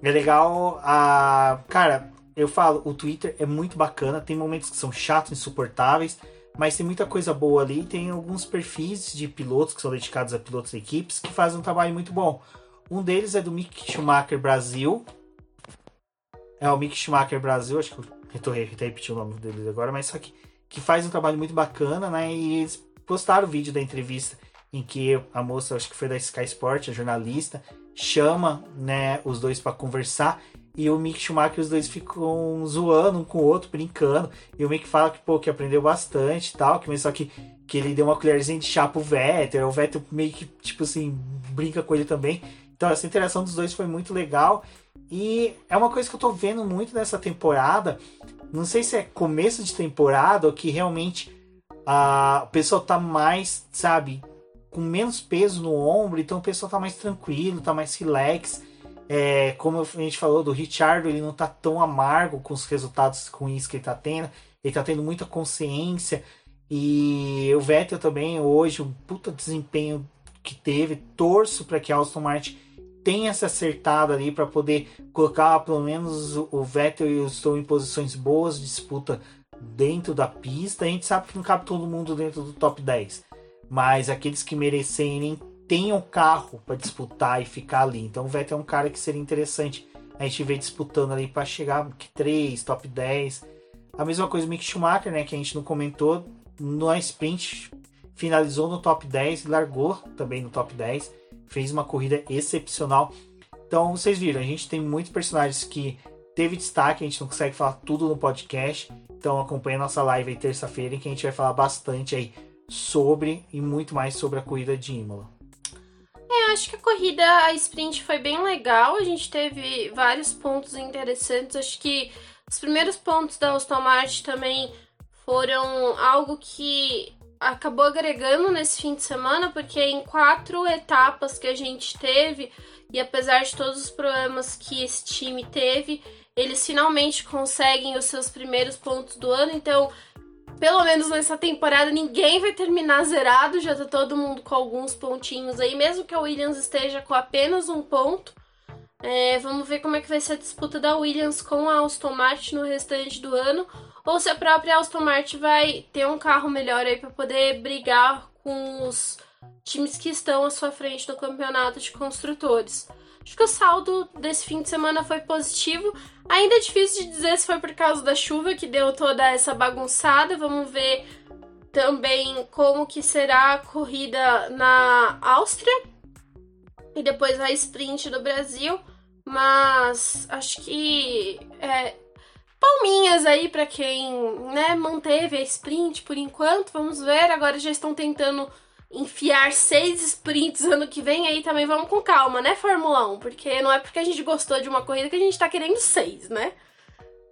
É legal a. Cara, eu falo, o Twitter é muito bacana, tem momentos que são chatos, insuportáveis, mas tem muita coisa boa ali. Tem alguns perfis de pilotos que são dedicados a pilotos e equipes que fazem um trabalho muito bom. Um deles é do Mick Schumacher Brasil. É o Mick Schumacher Brasil, acho que eu estou repetindo o nome dele agora, mas só que, que faz um trabalho muito bacana, né? E eles postaram o vídeo da entrevista em que a moça, acho que foi da Sky Sport, a jornalista, chama né, os dois para conversar e o Mick Schumacher, os dois ficam zoando um com o outro, brincando. E o Mick fala que, pô, que aprendeu bastante e tal, que só que, que ele deu uma colherzinha de chá pro Vettel. O Vettel meio que, tipo assim, brinca com ele também. Então essa interação dos dois foi muito legal. E é uma coisa que eu tô vendo muito nessa temporada. Não sei se é começo de temporada ou que realmente a, o pessoal tá mais, sabe, com menos peso no ombro. Então o pessoal tá mais tranquilo, tá mais relax é, como a gente falou do Richard, ele não tá tão amargo com os resultados ruins que ele tá tendo. Ele tá tendo muita consciência. E o Vettel também, hoje, um puta desempenho que teve. Torço para que a Aston Martin tenha se acertado ali para poder colocar pelo menos o Vettel e o Stroll em posições boas de disputa dentro da pista. A gente sabe que não cabe todo mundo dentro do top 10, mas aqueles que merecerem tenham carro para disputar e ficar ali. Então o Vettel é um cara que seria interessante a gente ver disputando ali para chegar que 3, top 10. A mesma coisa o Mick Schumacher, né, que a gente não comentou, no sprint finalizou no top 10 e largou também no top 10. Fez uma corrida excepcional. Então vocês viram, a gente tem muitos personagens que teve destaque, a gente não consegue falar tudo no podcast. Então acompanha nossa live aí terça-feira em que a gente vai falar bastante aí sobre e muito mais sobre a corrida de Imola. Acho que a corrida, a sprint foi bem legal. A gente teve vários pontos interessantes. Acho que os primeiros pontos da Aston Martin também foram algo que acabou agregando nesse fim de semana, porque em quatro etapas que a gente teve, e apesar de todos os problemas que esse time teve, eles finalmente conseguem os seus primeiros pontos do ano. Então, pelo menos nessa temporada, ninguém vai terminar zerado. Já tá todo mundo com alguns pontinhos aí, mesmo que a Williams esteja com apenas um ponto. É, vamos ver como é que vai ser a disputa da Williams com a Aston Martin no restante do ano. Ou se a própria Aston Martin vai ter um carro melhor aí para poder brigar com os times que estão à sua frente no campeonato de construtores. Acho que o saldo desse fim de semana foi positivo. Ainda é difícil de dizer se foi por causa da chuva que deu toda essa bagunçada. Vamos ver também como que será a corrida na Áustria e depois a sprint do Brasil. Mas acho que é, palminhas aí para quem né, manteve a sprint por enquanto. Vamos ver. Agora já estão tentando enfiar seis sprints ano que vem, aí também vamos com calma, né, Fórmula 1? Porque não é porque a gente gostou de uma corrida que a gente tá querendo seis, né?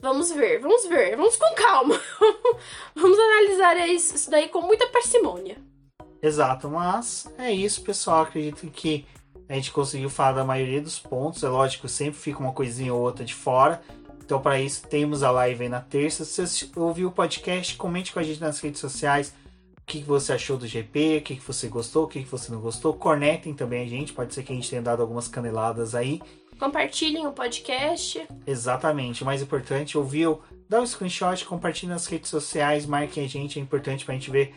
Vamos ver, vamos ver, vamos com calma. vamos analisar isso daí com muita parcimônia. Exato, mas é isso, pessoal. Acredito que a gente conseguiu falar da maioria dos pontos. É lógico, sempre fica uma coisinha ou outra de fora. Então, para isso, temos a live aí na terça. Se você ouviu o podcast, comente com a gente nas redes sociais que você achou do GP, o que você gostou, o que você não gostou. Cornetem também a gente, pode ser que a gente tenha dado algumas caneladas aí. Compartilhem o podcast. Exatamente, o mais importante, ouviu, dá um screenshot, compartilhe nas redes sociais, marquem a gente, é importante pra gente ver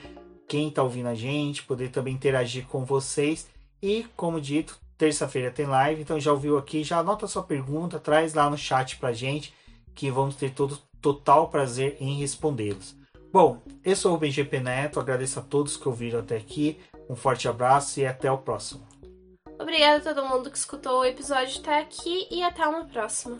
quem tá ouvindo a gente, poder também interagir com vocês. E, como dito, terça-feira tem live, então já ouviu aqui, já anota sua pergunta, traz lá no chat pra gente, que vamos ter todo total prazer em respondê-los. Bom, eu sou o BGP Neto, agradeço a todos que ouviram até aqui, um forte abraço e até o próximo. Obrigada a todo mundo que escutou o episódio até aqui e até uma próxima.